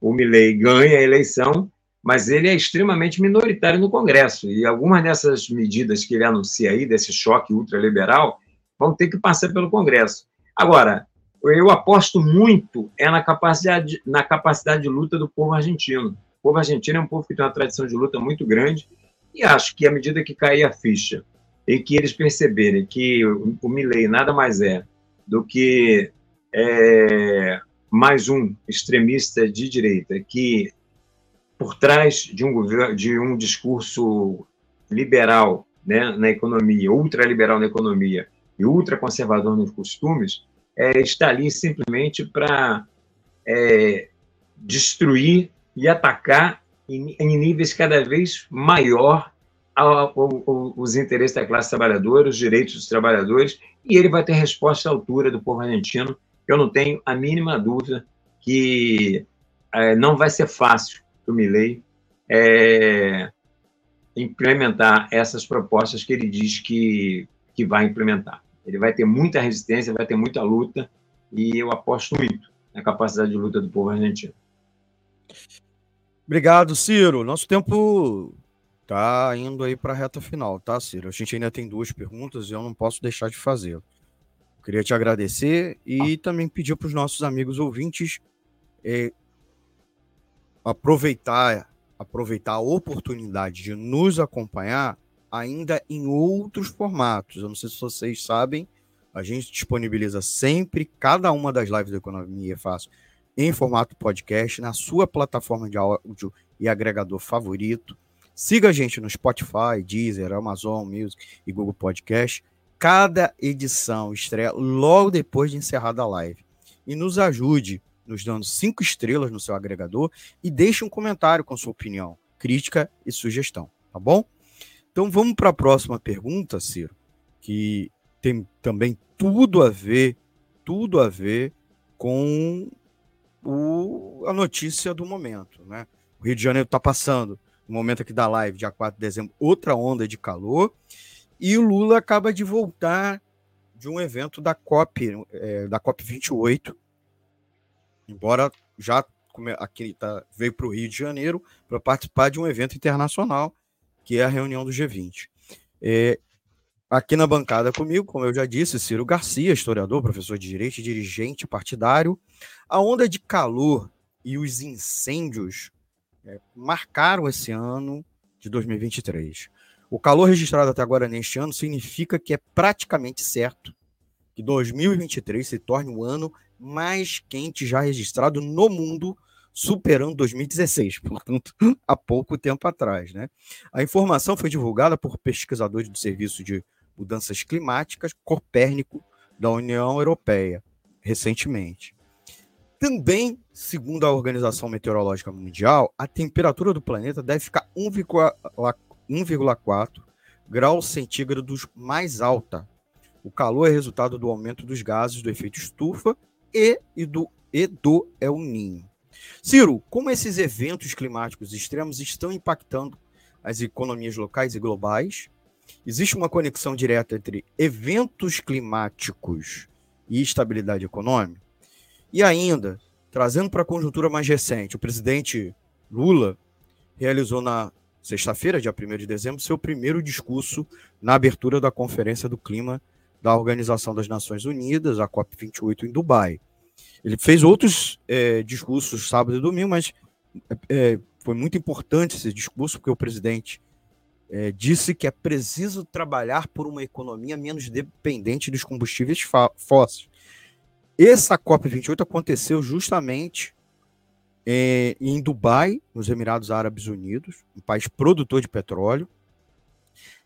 O Milley ganha a eleição, mas ele é extremamente minoritário no Congresso, e algumas dessas medidas que ele anuncia aí, desse choque ultraliberal, vão ter que passar pelo Congresso. Agora, eu aposto muito é na capacidade, na capacidade de luta do povo argentino. O povo argentino é um povo que tem uma tradição de luta muito grande e acho que à medida que cair a ficha e que eles perceberem que o Milley nada mais é do que é, mais um extremista de direita que por trás de um de um discurso liberal, né, na economia, ultraliberal na economia e ultraconservador nos costumes, é, está ali simplesmente para é, destruir e atacar em, em, níveis cada vez maior os interesses da classe trabalhadora, os direitos dos trabalhadores, e ele vai ter resposta à altura do povo argentino. Eu não tenho a mínima dúvida que é, não vai ser fácil para o Milley é, implementar essas propostas que ele diz que, que vai implementar. Ele vai ter muita resistência, vai ter muita luta, e eu aposto muito na capacidade de luta do povo argentino. Obrigado, Ciro. Nosso tempo tá indo aí para a reta final, tá, Ciro? A gente ainda tem duas perguntas e eu não posso deixar de fazer. Queria te agradecer e ah. também pedir para os nossos amigos ouvintes é, aproveitar, aproveitar a oportunidade de nos acompanhar ainda em outros formatos. Eu não sei se vocês sabem, a gente disponibiliza sempre cada uma das lives da Economia Fácil em formato podcast, na sua plataforma de áudio e agregador favorito. Siga a gente no Spotify, Deezer, Amazon Music e Google Podcast. Cada edição estreia logo depois de encerrada a live. E nos ajude nos dando cinco estrelas no seu agregador e deixe um comentário com sua opinião, crítica e sugestão, tá bom? Então vamos para a próxima pergunta, Ciro, que tem também tudo a ver, tudo a ver com o, a notícia do momento, né? O Rio de Janeiro está passando, no momento aqui da live, dia 4 de dezembro, outra onda de calor, e o Lula acaba de voltar de um evento da COP, é, da COP 28, embora já aqui tá, veio para o Rio de Janeiro para participar de um evento internacional que é a reunião do G20. É, aqui na bancada comigo, como eu já disse, Ciro Garcia, historiador, professor de Direito e dirigente partidário. A onda de calor e os incêndios é, marcaram esse ano de 2023. O calor registrado até agora neste ano significa que é praticamente certo que 2023 se torne o ano mais quente já registrado no mundo superando 2016, portanto, há pouco tempo atrás. Né? A informação foi divulgada por pesquisadores do Serviço de Mudanças Climáticas Copérnico da União Europeia, recentemente. Também, segundo a Organização Meteorológica Mundial, a temperatura do planeta deve ficar 1,4 graus centígrados mais alta. O calor é resultado do aumento dos gases do efeito estufa e, e do, e do El Ninho. Ciro, como esses eventos climáticos extremos estão impactando as economias locais e globais? Existe uma conexão direta entre eventos climáticos e estabilidade econômica? E ainda, trazendo para a conjuntura mais recente, o presidente Lula realizou na sexta-feira, dia 1 de dezembro, seu primeiro discurso na abertura da Conferência do Clima da Organização das Nações Unidas, a COP28 em Dubai. Ele fez outros é, discursos sábado e domingo, mas é, foi muito importante esse discurso, porque o presidente é, disse que é preciso trabalhar por uma economia menos dependente dos combustíveis fósseis. Essa COP28 aconteceu justamente é, em Dubai, nos Emirados Árabes Unidos, um país produtor de petróleo.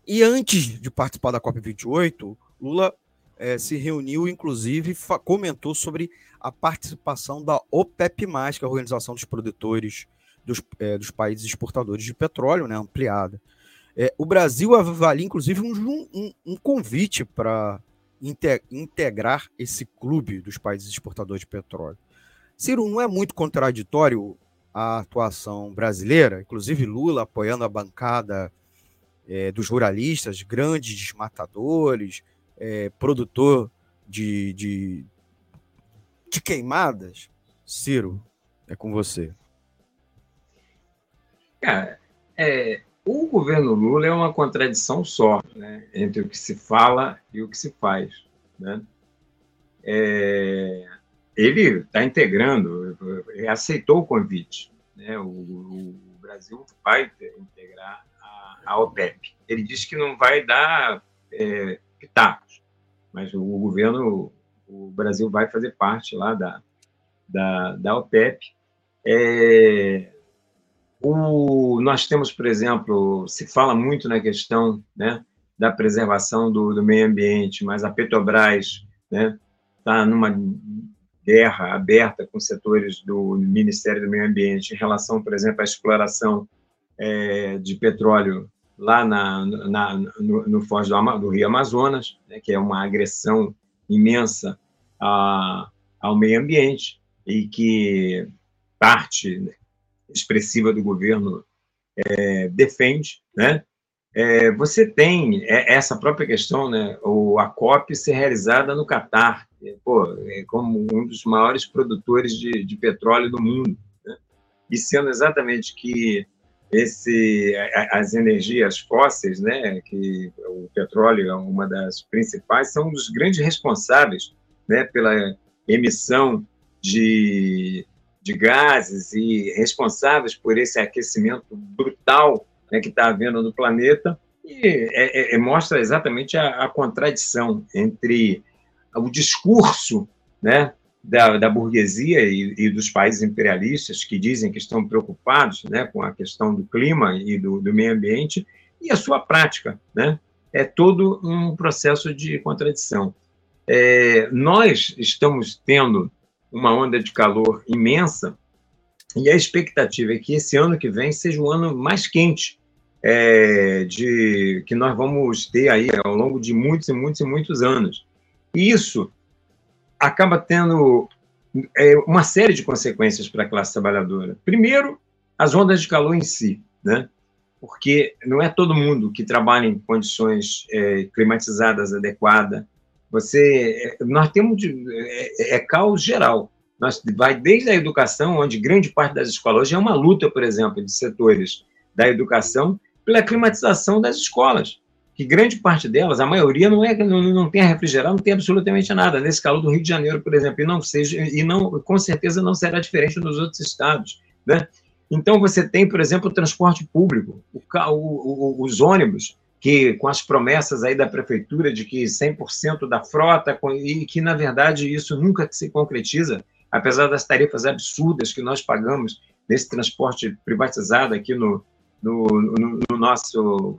E antes de participar da COP28, Lula é, se reuniu, inclusive, comentou sobre a participação da OPEP, que é a Organização dos Produtores dos, é, dos Países Exportadores de Petróleo, né, ampliada. É, o Brasil avalia, inclusive, um, um, um convite para integrar esse clube dos países exportadores de petróleo. Ciro, não é muito contraditório a atuação brasileira, inclusive Lula apoiando a bancada é, dos ruralistas, grandes desmatadores, é, produtor de, de, de queimadas? Ciro, é com você. Cara, é, o governo Lula é uma contradição só né, entre o que se fala e o que se faz. Né? É, ele está integrando, aceitou o convite. Né? O, o, Brasil vai integrar a, a, OPEP. Ele disse que não vai dar é, pitacos, mas o governo, o Brasil vai fazer parte lá da, da, da OPEP. É, o, nós temos, por exemplo, se fala muito na questão né, da preservação do, do meio ambiente, mas a Petrobras está né, numa guerra aberta com setores do Ministério do Meio Ambiente em relação, por exemplo, à exploração é, de petróleo lá na, na no, no Foz do, do, Rio Amazonas, né, que é uma agressão imensa a, ao meio ambiente e que parte expressiva do governo é, defende, né? É, você tem é, essa própria questão, né, o, a COP ser realizada no Catar, pô, é como um dos maiores produtores de, de petróleo do mundo, né? e sendo exatamente que esse, as energias fósseis, né, que o petróleo é uma das principais, são um dos grandes responsáveis né, pela emissão de, de gases e responsáveis por esse aquecimento brutal né, que está havendo no planeta, e é, é, é, mostra exatamente a, a, contradição entre o discurso né, da, da burguesia e, e, dos países imperialistas que dizem que estão preocupados né, com a questão do clima e do, do meio ambiente e a sua prática. Né? É todo um processo de contradição. É, nós estamos tendo uma onda de calor imensa e a expectativa é que esse ano que vem seja o ano mais quente é, de que nós vamos ter aí ao longo de muitos e muitos e muitos anos. E isso acaba tendo é, uma série de consequências para a classe trabalhadora. Primeiro, as ondas de calor em si, né? Porque não é todo mundo que trabalha em condições é, climatizadas adequadas. Você, é, nós temos é, é, caos geral. Nós vai desde a educação, onde grande parte das escolas hoje é uma luta, por exemplo, de setores da educação pela climatização das escolas, que grande parte delas, a maioria não é não, não tem refrigerado, não tem absolutamente nada. Nesse calor do Rio de Janeiro, por exemplo, e não seja e não com certeza não será diferente nos outros estados, né? Então você tem, por exemplo, o transporte público, o, o, os ônibus que com as promessas aí da prefeitura de que 100% da frota e que na verdade isso nunca se concretiza, apesar das tarifas absurdas que nós pagamos nesse transporte privatizado aqui no, no, no, no nosso,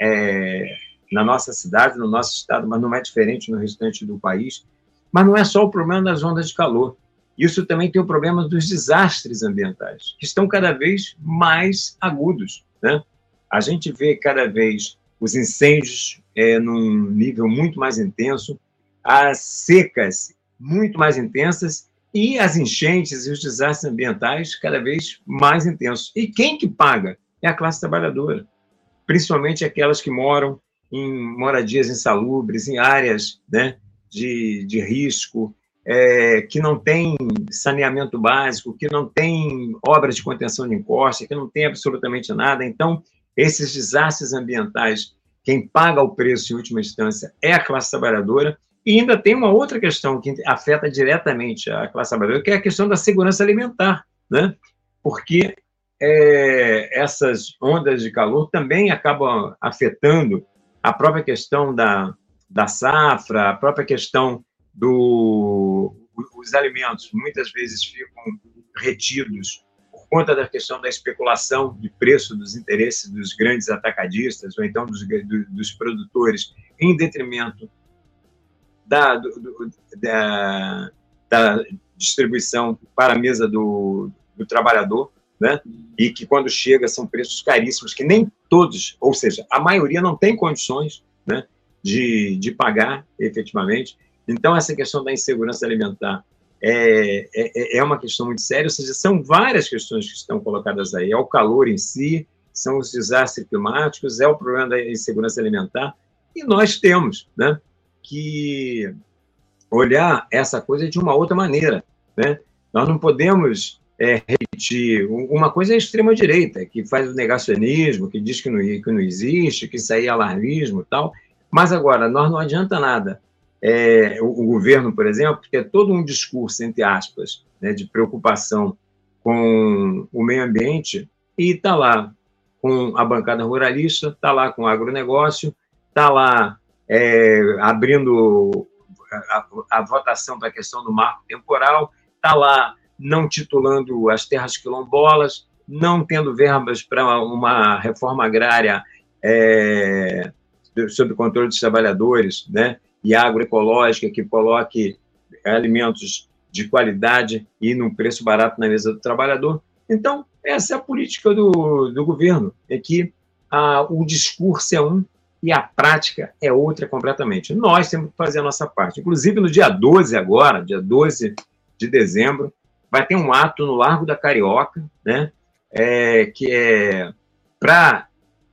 é, na nossa cidade, no nosso estado, mas não é diferente no restante do país. Mas não é só o problema das ondas de calor. Isso também tem o problema dos desastres ambientais, que estão cada vez mais agudos. Né? A gente vê cada vez os incêndios é, num nível muito mais intenso, as secas muito mais intensas e as enchentes e os desastres ambientais cada vez mais intensos. E quem que paga é a classe trabalhadora, principalmente aquelas que moram em moradias insalubres, em áreas né, de, de risco, é, que não tem saneamento básico, que não tem obras de contenção de encosta, que não tem absolutamente nada. Então, esses desastres ambientais, quem paga o preço em última instância é a classe trabalhadora. E ainda tem uma outra questão que afeta diretamente a classe trabalhadora, que é a questão da segurança alimentar, né? Porque é, essas ondas de calor também acabam afetando a própria questão da, da safra, a própria questão do os alimentos muitas vezes ficam retidos conta da questão da especulação de preço dos interesses dos grandes atacadistas ou então dos, dos produtores, em detrimento da, do, da, da, distribuição para a mesa do, do trabalhador, né? E que quando chega são preços caríssimos que nem todos, ou seja, a maioria não tem condições, né? De, de pagar efetivamente. Então essa questão da insegurança alimentar é, é, é, uma questão muito séria, ou seja, são várias questões que estão colocadas aí. É o calor em si, são os desastres climáticos, é o problema da insegurança alimentar, e nós temos né, que olhar essa coisa de uma outra maneira. Né? Nós não podemos é, repetir. Uma coisa é a extrema-direita, que faz o negacionismo, que diz que não, que não existe, que isso aí é alarmismo e tal, mas agora, nós não adianta nada é, o, o, governo, por exemplo, ter todo um discurso, entre aspas, né, de preocupação com o meio ambiente e está lá com a bancada ruralista, está lá com o agronegócio, está lá é, abrindo a, a votação para a questão do marco temporal, está lá não titulando as terras quilombolas, não tendo verbas para uma reforma agrária é, sob controle dos trabalhadores, né? E agroecológica que coloque alimentos de qualidade e num preço barato na mesa do trabalhador. Então, essa é a política do, do governo, é que ah, o discurso é um e a prática é outra completamente. Nós temos que fazer a nossa parte. Inclusive, no dia 12 agora, dia 12 de dezembro, vai ter um ato no Largo da Carioca, né, é, que é para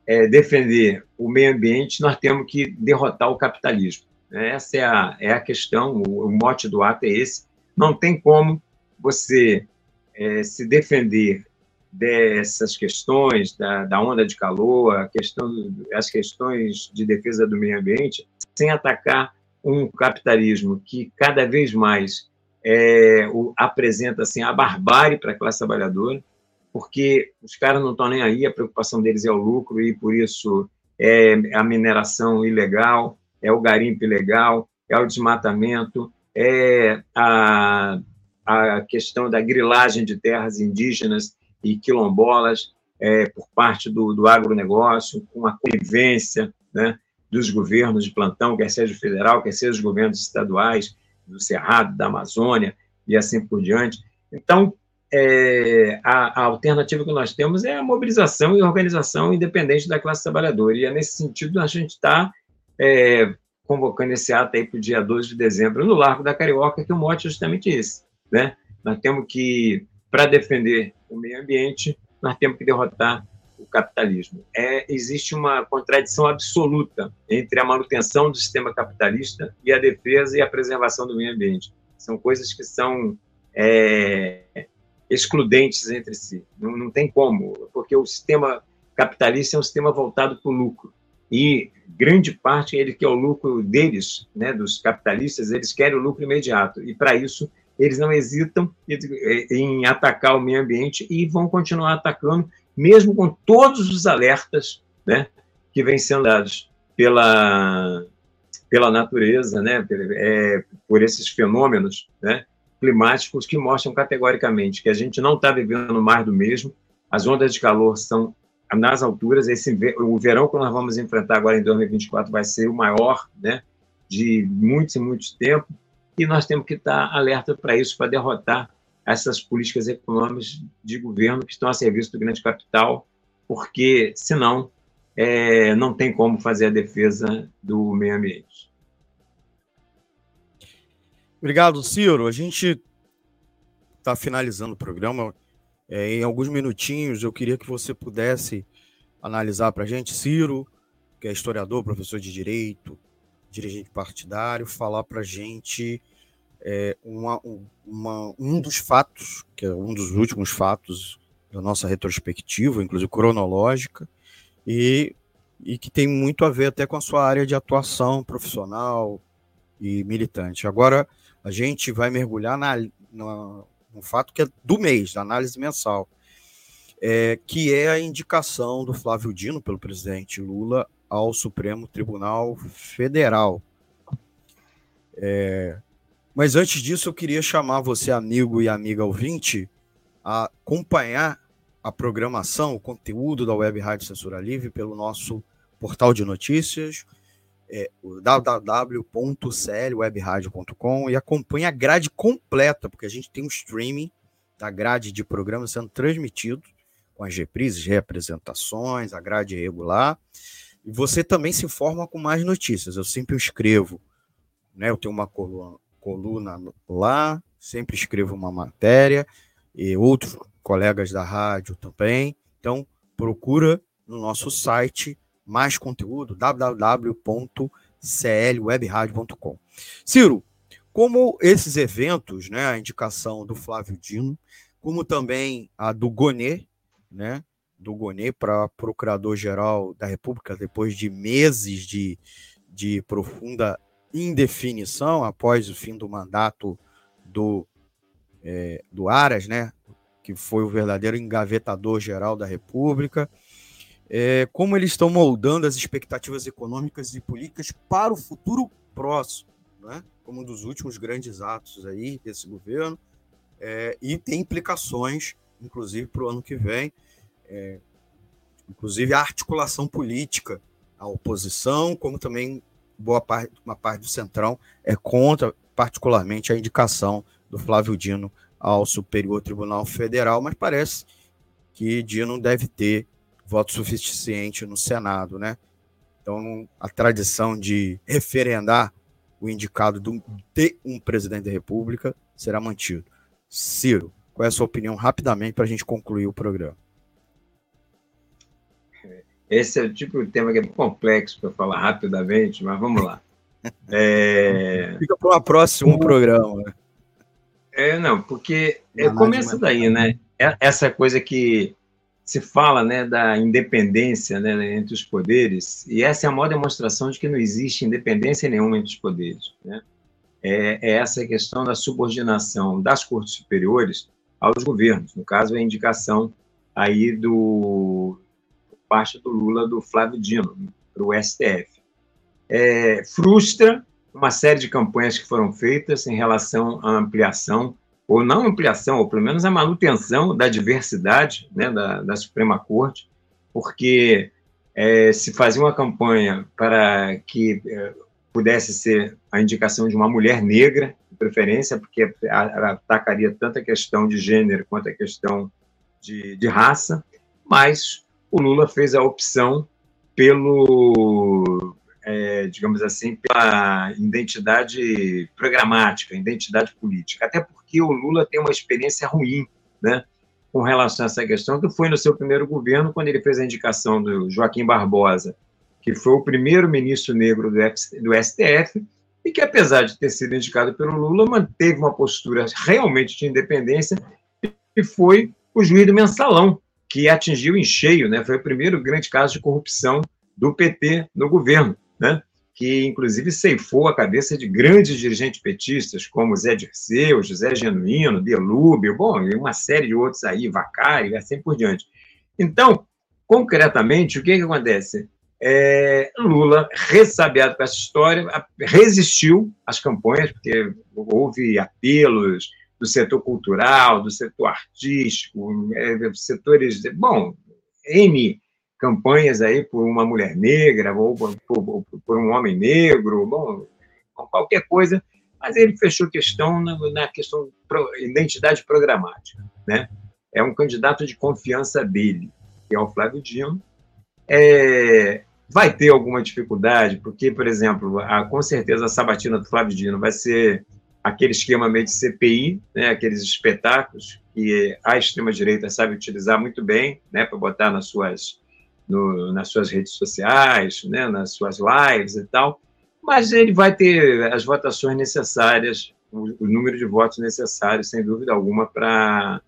é, defender o meio ambiente, nós temos que derrotar o capitalismo. Essa é a, é a questão, o, mote do ato é esse. Não tem como você é, se defender dessas questões da, da onda de calor, questão, as questões de defesa do meio ambiente, sem atacar um capitalismo que cada vez mais é, o, apresenta assim, a barbárie para a classe trabalhadora, porque os caras não estão nem aí, a preocupação deles é o lucro e, por isso, é a mineração ilegal, é o garimpo ilegal, é o desmatamento, é a, a questão da grilagem de terras indígenas e quilombolas é, por parte do, do agronegócio, com a convivência né, dos governos de plantão, quer seja o federal, quer seja os governos estaduais, do Cerrado, da Amazônia e assim por diante. Então, é, a, a, alternativa que nós temos é a mobilização e organização independente da classe trabalhadora. E é nesse sentido a gente está é, convocando esse ato aí para o dia 12 de dezembro no Largo da Carioca, que o mote é justamente esse. Né? Nós temos que, para defender o meio ambiente, nós temos que derrotar o capitalismo. É, existe uma contradição absoluta entre a manutenção do sistema capitalista e a defesa e a preservação do meio ambiente. São coisas que são é, excludentes entre si. Não, não tem como, porque o sistema capitalista é um sistema voltado para o lucro e grande parte ele que é o lucro deles, né, dos capitalistas, eles querem o lucro imediato. E para isso eles não hesitam em atacar o meio ambiente e vão continuar atacando, mesmo com todos os alertas, né, que vêm sendo dados pela pela natureza, né, é, por esses fenômenos, né, climáticos que mostram categoricamente que a gente não está vivendo mais do mesmo, as ondas de calor são nas alturas. Esse, o verão que nós vamos enfrentar agora em 2024 vai ser o maior né, de muitos e muitos tempos, e nós temos que estar alerta para isso, para derrotar essas políticas econômicas de governo que estão a serviço do grande capital, porque, senão, é, não tem como fazer a defesa do meio ambiente. Obrigado, Ciro. A gente está finalizando o programa. É, em alguns minutinhos, eu queria que você pudesse analisar para a gente, Ciro, que é historiador, professor de direito, dirigente partidário, falar para a gente é, uma, uma, um dos fatos, que é um dos últimos fatos da nossa retrospectiva, inclusive cronológica, e, e que tem muito a ver até com a sua área de atuação profissional e militante. Agora, a gente vai mergulhar na, na um fato que é do mês, da análise mensal, é, que é a indicação do Flávio Dino pelo presidente Lula ao Supremo Tribunal Federal. É, mas antes disso, eu queria chamar você, amigo e amiga ouvinte, a acompanhar a programação, o conteúdo da Web Rádio Censura Livre pelo nosso portal de notícias, é, www.clwebradio.com e acompanhe a grade completa, porque a gente tem um streaming da grade de programa sendo transmitido com as reprises, representações, a grade regular. E você também se informa com mais notícias. Eu sempre escrevo, né? Eu tenho uma coluna, coluna lá, sempre escrevo uma matéria, e outros colegas da rádio também. Então, procura no nosso site mais conteúdo, www.clwebradio.com. Ciro, como esses eventos, né, a indicação do Flávio Dino, como também a do Gonê, né, do Gonê para Procurador-Geral da República, depois de meses de, de profunda indefinição após o fim do mandato do, é, do Aras, né, que foi o verdadeiro engavetador geral da República é, como eles estão moldando as expectativas econômicas e políticas para o futuro próximo, né? como um dos últimos grandes atos aí desse governo, é, e tem implicações, inclusive, para o ano que vem, é, inclusive a articulação política, a oposição, como também boa parte, uma parte do Centrão é contra, particularmente, a indicação do Flávio Dino ao Superior Tribunal Federal, mas parece que Dino deve ter voto suficiente no Senado, né? Então, a tradição de referendar o indicado de um presidente da República será mantido. Ciro, qual é a sua opinião rapidamente para a gente concluir o programa? Esse é o tipo de tema que é complexo para falar rapidamente, mas vamos lá. É... Fica para o próximo programa. É, não, porque é, começa daí, né? É, essa coisa que se fala né, da independência né, entre os poderes, e essa é a maior demonstração de que não existe independência nenhuma entre os poderes. Né? É, é essa questão da subordinação das cortes superiores aos governos, no caso, a indicação aí do parte do Lula, do Flávio Dino, para o STF. É, frustra uma série de campanhas que foram feitas em relação à ampliação ou não ampliação, ou pelo menos a manutenção da diversidade né, da, da Suprema Corte, porque é, se fazia uma campanha para que é, pudesse ser a indicação de uma mulher negra, de preferência, porque atacaria tanto a questão de gênero quanto a questão de, de raça, mas o Lula fez a opção pelo, é, digamos assim, pela identidade programática, identidade política. Até porque o Lula tem uma experiência ruim, né, com relação a essa questão, que foi no seu primeiro governo, quando ele fez a indicação do Joaquim Barbosa, que foi o primeiro ministro negro do, do STF, e que, apesar de ter sido indicado pelo Lula, manteve uma postura realmente de independência e foi o juiz do mensalão, que atingiu em cheio, né, foi o primeiro grande caso de corrupção do PT no governo né? que inclusive ceifou a cabeça de grandes dirigentes petistas, como Zé Dirceu, José Genuíno, Delúbio, bom, e uma série de outros aí, Vacari, assim por diante. Então, concretamente, o que, que acontece? É, Lula, ressabiado com essa história, resistiu às campanhas, porque houve apelos do setor cultural, do setor artístico, é, setores, bom, N campanhas aí por uma mulher negra ou por, por, por um homem negro, bom, qualquer coisa, mas ele fechou questão na, na questão pro, identidade programática, né? É um candidato de confiança dele, que é o Flávio Dino. É, vai ter alguma dificuldade, porque, por exemplo, a, com certeza a sabatina do Flávio Dino vai ser aquele esquema meio de CPI, né, aqueles espetáculos que a extrema-direita sabe utilizar muito bem, né, para botar nas suas no, nas suas redes sociais, né, nas suas lives e tal, mas ele vai ter as votações necessárias, o, o número de votos necessários, sem dúvida alguma, para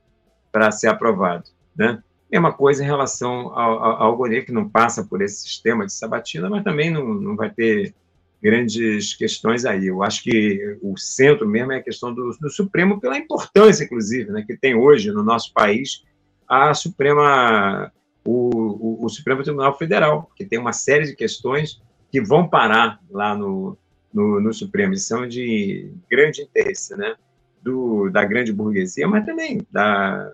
ser aprovado. Né? Mesma coisa em relação ao, ao, ao que não passa por esse sistema de sabatina, mas também não, não vai ter grandes questões aí. Eu acho que o centro mesmo é a questão do, do Supremo, pela importância, inclusive, né, que tem hoje no nosso país a Suprema o, o, o, Supremo Tribunal Federal, que tem uma série de questões que vão parar lá no, no, no Supremo, e são de grande interesse, né? Do, da grande burguesia, mas também da,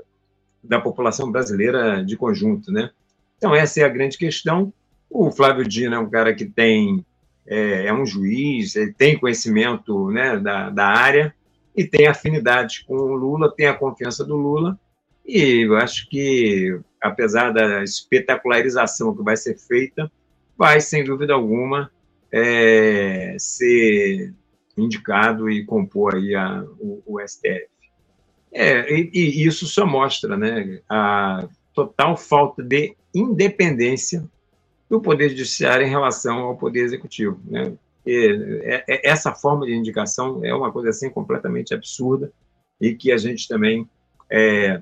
da população brasileira de conjunto, né? Então, essa é a grande questão. O Flávio Dino é um cara que tem, é, é um juiz, ele tem conhecimento né, da, da área e tem afinidade com o Lula, tem a confiança do Lula, e eu acho que, apesar da espetacularização que vai ser feita, vai, sem dúvida alguma, é, ser indicado e compor aí a, o, o STF. É, e, e, isso só mostra né, a total falta de independência do Poder Judiciário em relação ao Poder Executivo. Né? E, é, é, essa forma de indicação é uma coisa assim completamente absurda e que a gente também é,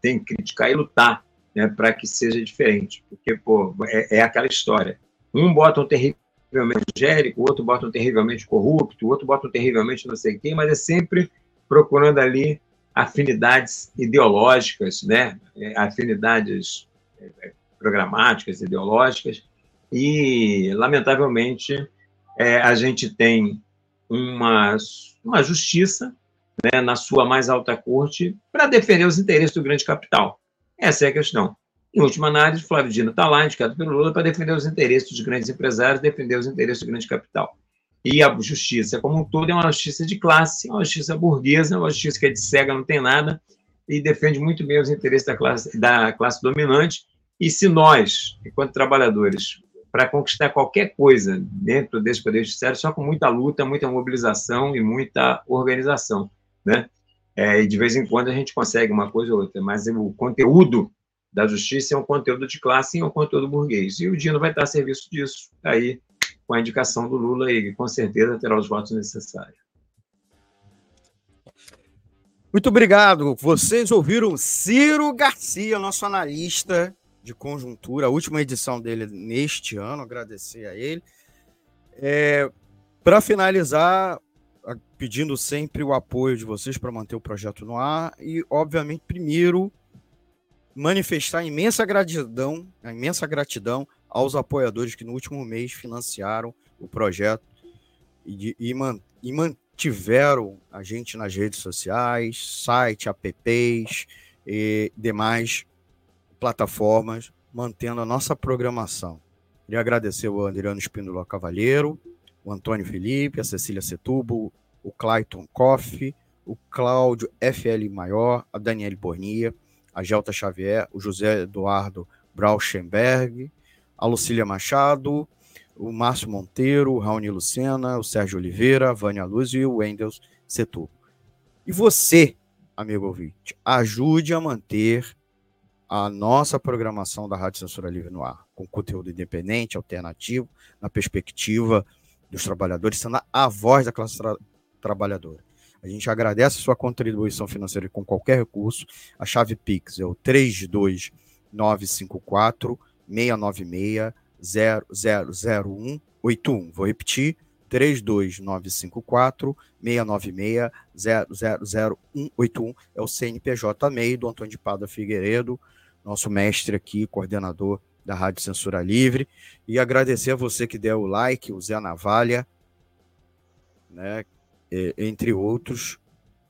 tem que criticar e lutar né, para que seja diferente, porque pô, é, é aquela história. Um bota um terrivelmente gérico, o outro bota um terrivelmente corrupto, o outro bota um terrivelmente não sei quem, mas é sempre procurando ali afinidades ideológicas, né? É, afinidades é, programáticas, ideológicas, e, lamentavelmente, é, a gente tem uma, uma justiça né, na sua mais alta corte para defender os interesses do grande capital. Essa é a questão. Em última análise, Flávio Dino está lá, indicado pelo Lula, para defender os interesses dos grandes empresários, defender os interesses do grande capital. E a justiça, como um todo, é uma justiça de classe, é uma justiça burguesa, é uma justiça que é de cega, não tem nada, e defende muito bem os interesses da classe, da classe dominante. E se nós, enquanto trabalhadores, para conquistar qualquer coisa dentro desse poder judiciário, só com muita luta, muita mobilização e muita organização, né? É, e de vez em quando a gente consegue uma coisa ou outra, mas o conteúdo da justiça é um conteúdo de classe e é um conteúdo burguês. E o Dino vai estar a serviço disso, aí, com a indicação do Lula, e com certeza terá os votos necessários. Muito obrigado. Vocês ouviram Ciro Garcia, nosso analista de conjuntura, a última edição dele neste ano, agradecer a ele. É, Para finalizar, pedindo sempre o apoio de vocês para manter o projeto no ar e, obviamente, primeiro manifestar a imensa gratidão, a imensa gratidão aos apoiadores que no último mês financiaram o projeto e, e, man, e mantiveram a gente nas redes sociais, site, apps e demais plataformas, mantendo a nossa programação. Queria agradecer o Adriano Espíndola Cavalheiro, o Antônio Felipe, a Cecília Setubo, o Clayton Koff, o Cláudio FL Maior, a Daniele Bornia, a Gelta Xavier, o José Eduardo Brauschenberg, a Lucília Machado, o Márcio Monteiro, o Raoni Lucena, o Sérgio Oliveira, a Vânia Luz e o Wendels Setubo. E você, amigo ouvinte, ajude a manter a nossa programação da Rádio Censura Livre no ar, com conteúdo independente, alternativo, na perspectiva dos trabalhadores, sendo a voz da classe tra trabalhadora. A gente agradece a sua contribuição financeira com qualquer recurso. A chave Pix é o 32954 696 000181. Vou repetir: 32954 696 000181 é o CNPJ MEI do Antônio de Pada Figueiredo, nosso mestre aqui, coordenador da Rádio Censura Livre. E agradecer a você que deu o like, o Zé Navalha, né, entre outros,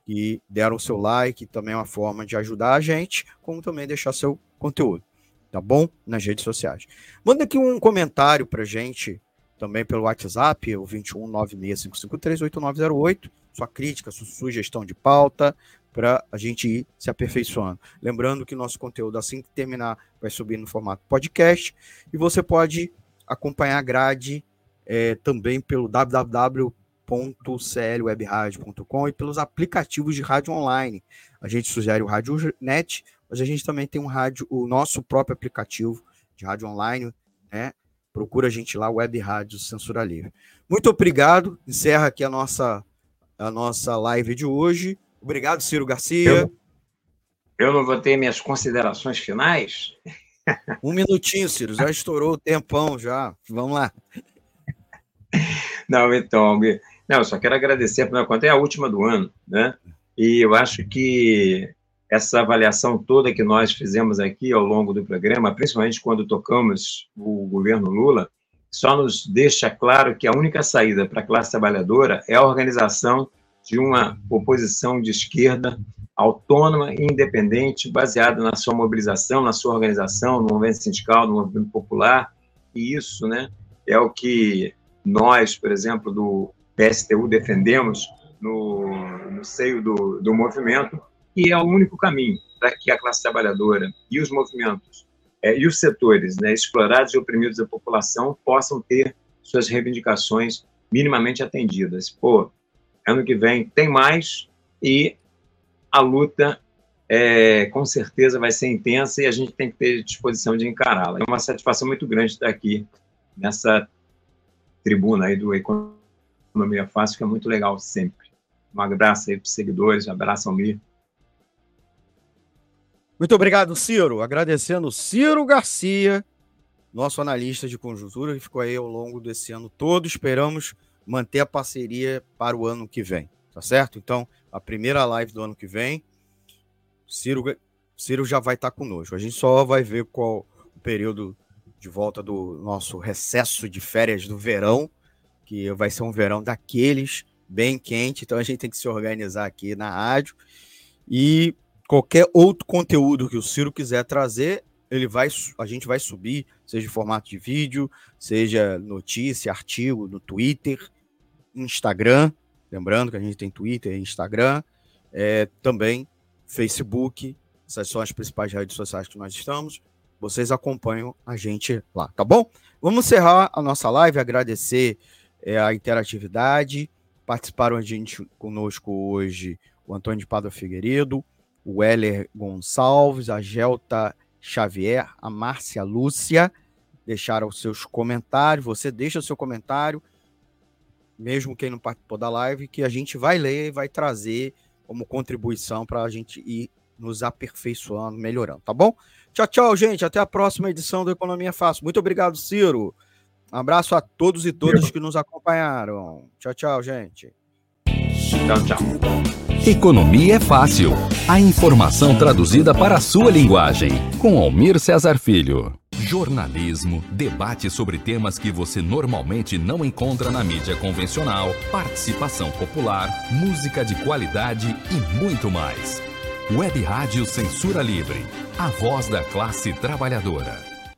que deram seu like, também é uma forma de ajudar a gente, como também deixar seu conteúdo, tá bom? Nas redes sociais. Manda aqui um comentário pra gente, também pelo WhatsApp, o 21965538908, sua crítica, sua sugestão de pauta, para a gente ir se aperfeiçoando. Lembrando que nosso conteúdo, assim que terminar, vai subir no formato podcast, e você pode acompanhar a grade é, também pelo www www.clwebradio.com e pelos aplicativos de rádio online. A gente sugere o Rádio Net, mas a gente também tem um rádio, o nosso próprio aplicativo de rádio online, né? Procura a gente lá, Web Rádio Censura Livre. Muito obrigado. Encerra aqui a nossa, a nossa live de hoje. Obrigado, Ciro Garcia. Eu, eu não vou ter minhas considerações finais? Um minutinho, Ciro. Já estourou o tempão já. Vamos lá. Não, então, não, eu só quero agradecer, por conta é a última do ano, né? E eu acho que essa avaliação toda que nós fizemos aqui ao longo do programa, principalmente quando tocamos o governo Lula, só nos deixa claro que a única saída para a classe trabalhadora é a organização de uma oposição de esquerda autônoma e independente, baseada na sua mobilização, na sua organização, no movimento sindical, no movimento popular, e isso né, é o que nós, por exemplo, do PSTU defendemos no, no seio do, do movimento, e é o único caminho para que a classe trabalhadora e os movimentos é, e os setores né, explorados e oprimidos da população possam ter suas reivindicações minimamente atendidas. Pô, ano que vem tem mais e a luta é, com certeza vai ser intensa e a gente tem que ter disposição de encará-la. É uma satisfação muito grande estar aqui nessa tribuna aí do Economia Fácil, que é muito legal sempre. Um abraço aí para os seguidores, um abraço ao Mir. Muito obrigado, Ciro. Agradecendo Ciro Garcia, nosso analista de conjuntura, que ficou aí ao longo desse ano todo. Esperamos manter a parceria para o ano que vem, tá certo? Então, a primeira live do ano que vem, Ciro, Ciro já vai estar conosco. A gente só vai ver qual o período de volta do nosso recesso de férias do verão, que vai ser um verão daqueles bem quente, então a gente tem que se organizar aqui na rádio. E qualquer outro conteúdo que o Ciro quiser trazer, ele vai, a gente vai subir, seja em formato de vídeo, seja notícia, artigo no Twitter, Instagram. Lembrando que a gente tem Twitter, Instagram, é, também Facebook. Essas são as principais redes sociais que nós estamos. Vocês acompanham a gente lá, tá bom? Vamos encerrar a nossa live, agradecer é, a interatividade. Participaram a gente conosco hoje o Antônio de Padua Figueiredo, o Heller Gonçalves, a Gelta Xavier, a Márcia Lúcia. Deixaram os seus comentários. Você deixa o seu comentário, mesmo quem não participou da live, que a gente vai ler e vai trazer como contribuição para a gente ir nos aperfeiçoando, melhorando, tá bom? Tchau, tchau, gente. Até a próxima edição do Economia Fácil. Muito obrigado, Ciro. Um abraço a todos e todas que nos acompanharam. Tchau, tchau, gente. Tchau, tchau. Economia é fácil. A informação traduzida para a sua linguagem. Com Almir Cesar Filho. Jornalismo, debate sobre temas que você normalmente não encontra na mídia convencional, participação popular, música de qualidade e muito mais. Web Rádio Censura Livre, a voz da classe trabalhadora.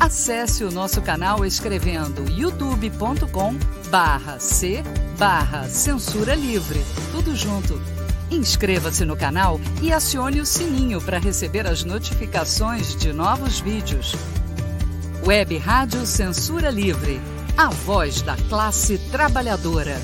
Acesse o nosso canal escrevendo youtube.com barra C barra Censura Livre. Tudo junto. Inscreva-se no canal e acione o sininho para receber as notificações de novos vídeos. Web Rádio Censura Livre. A voz da classe trabalhadora.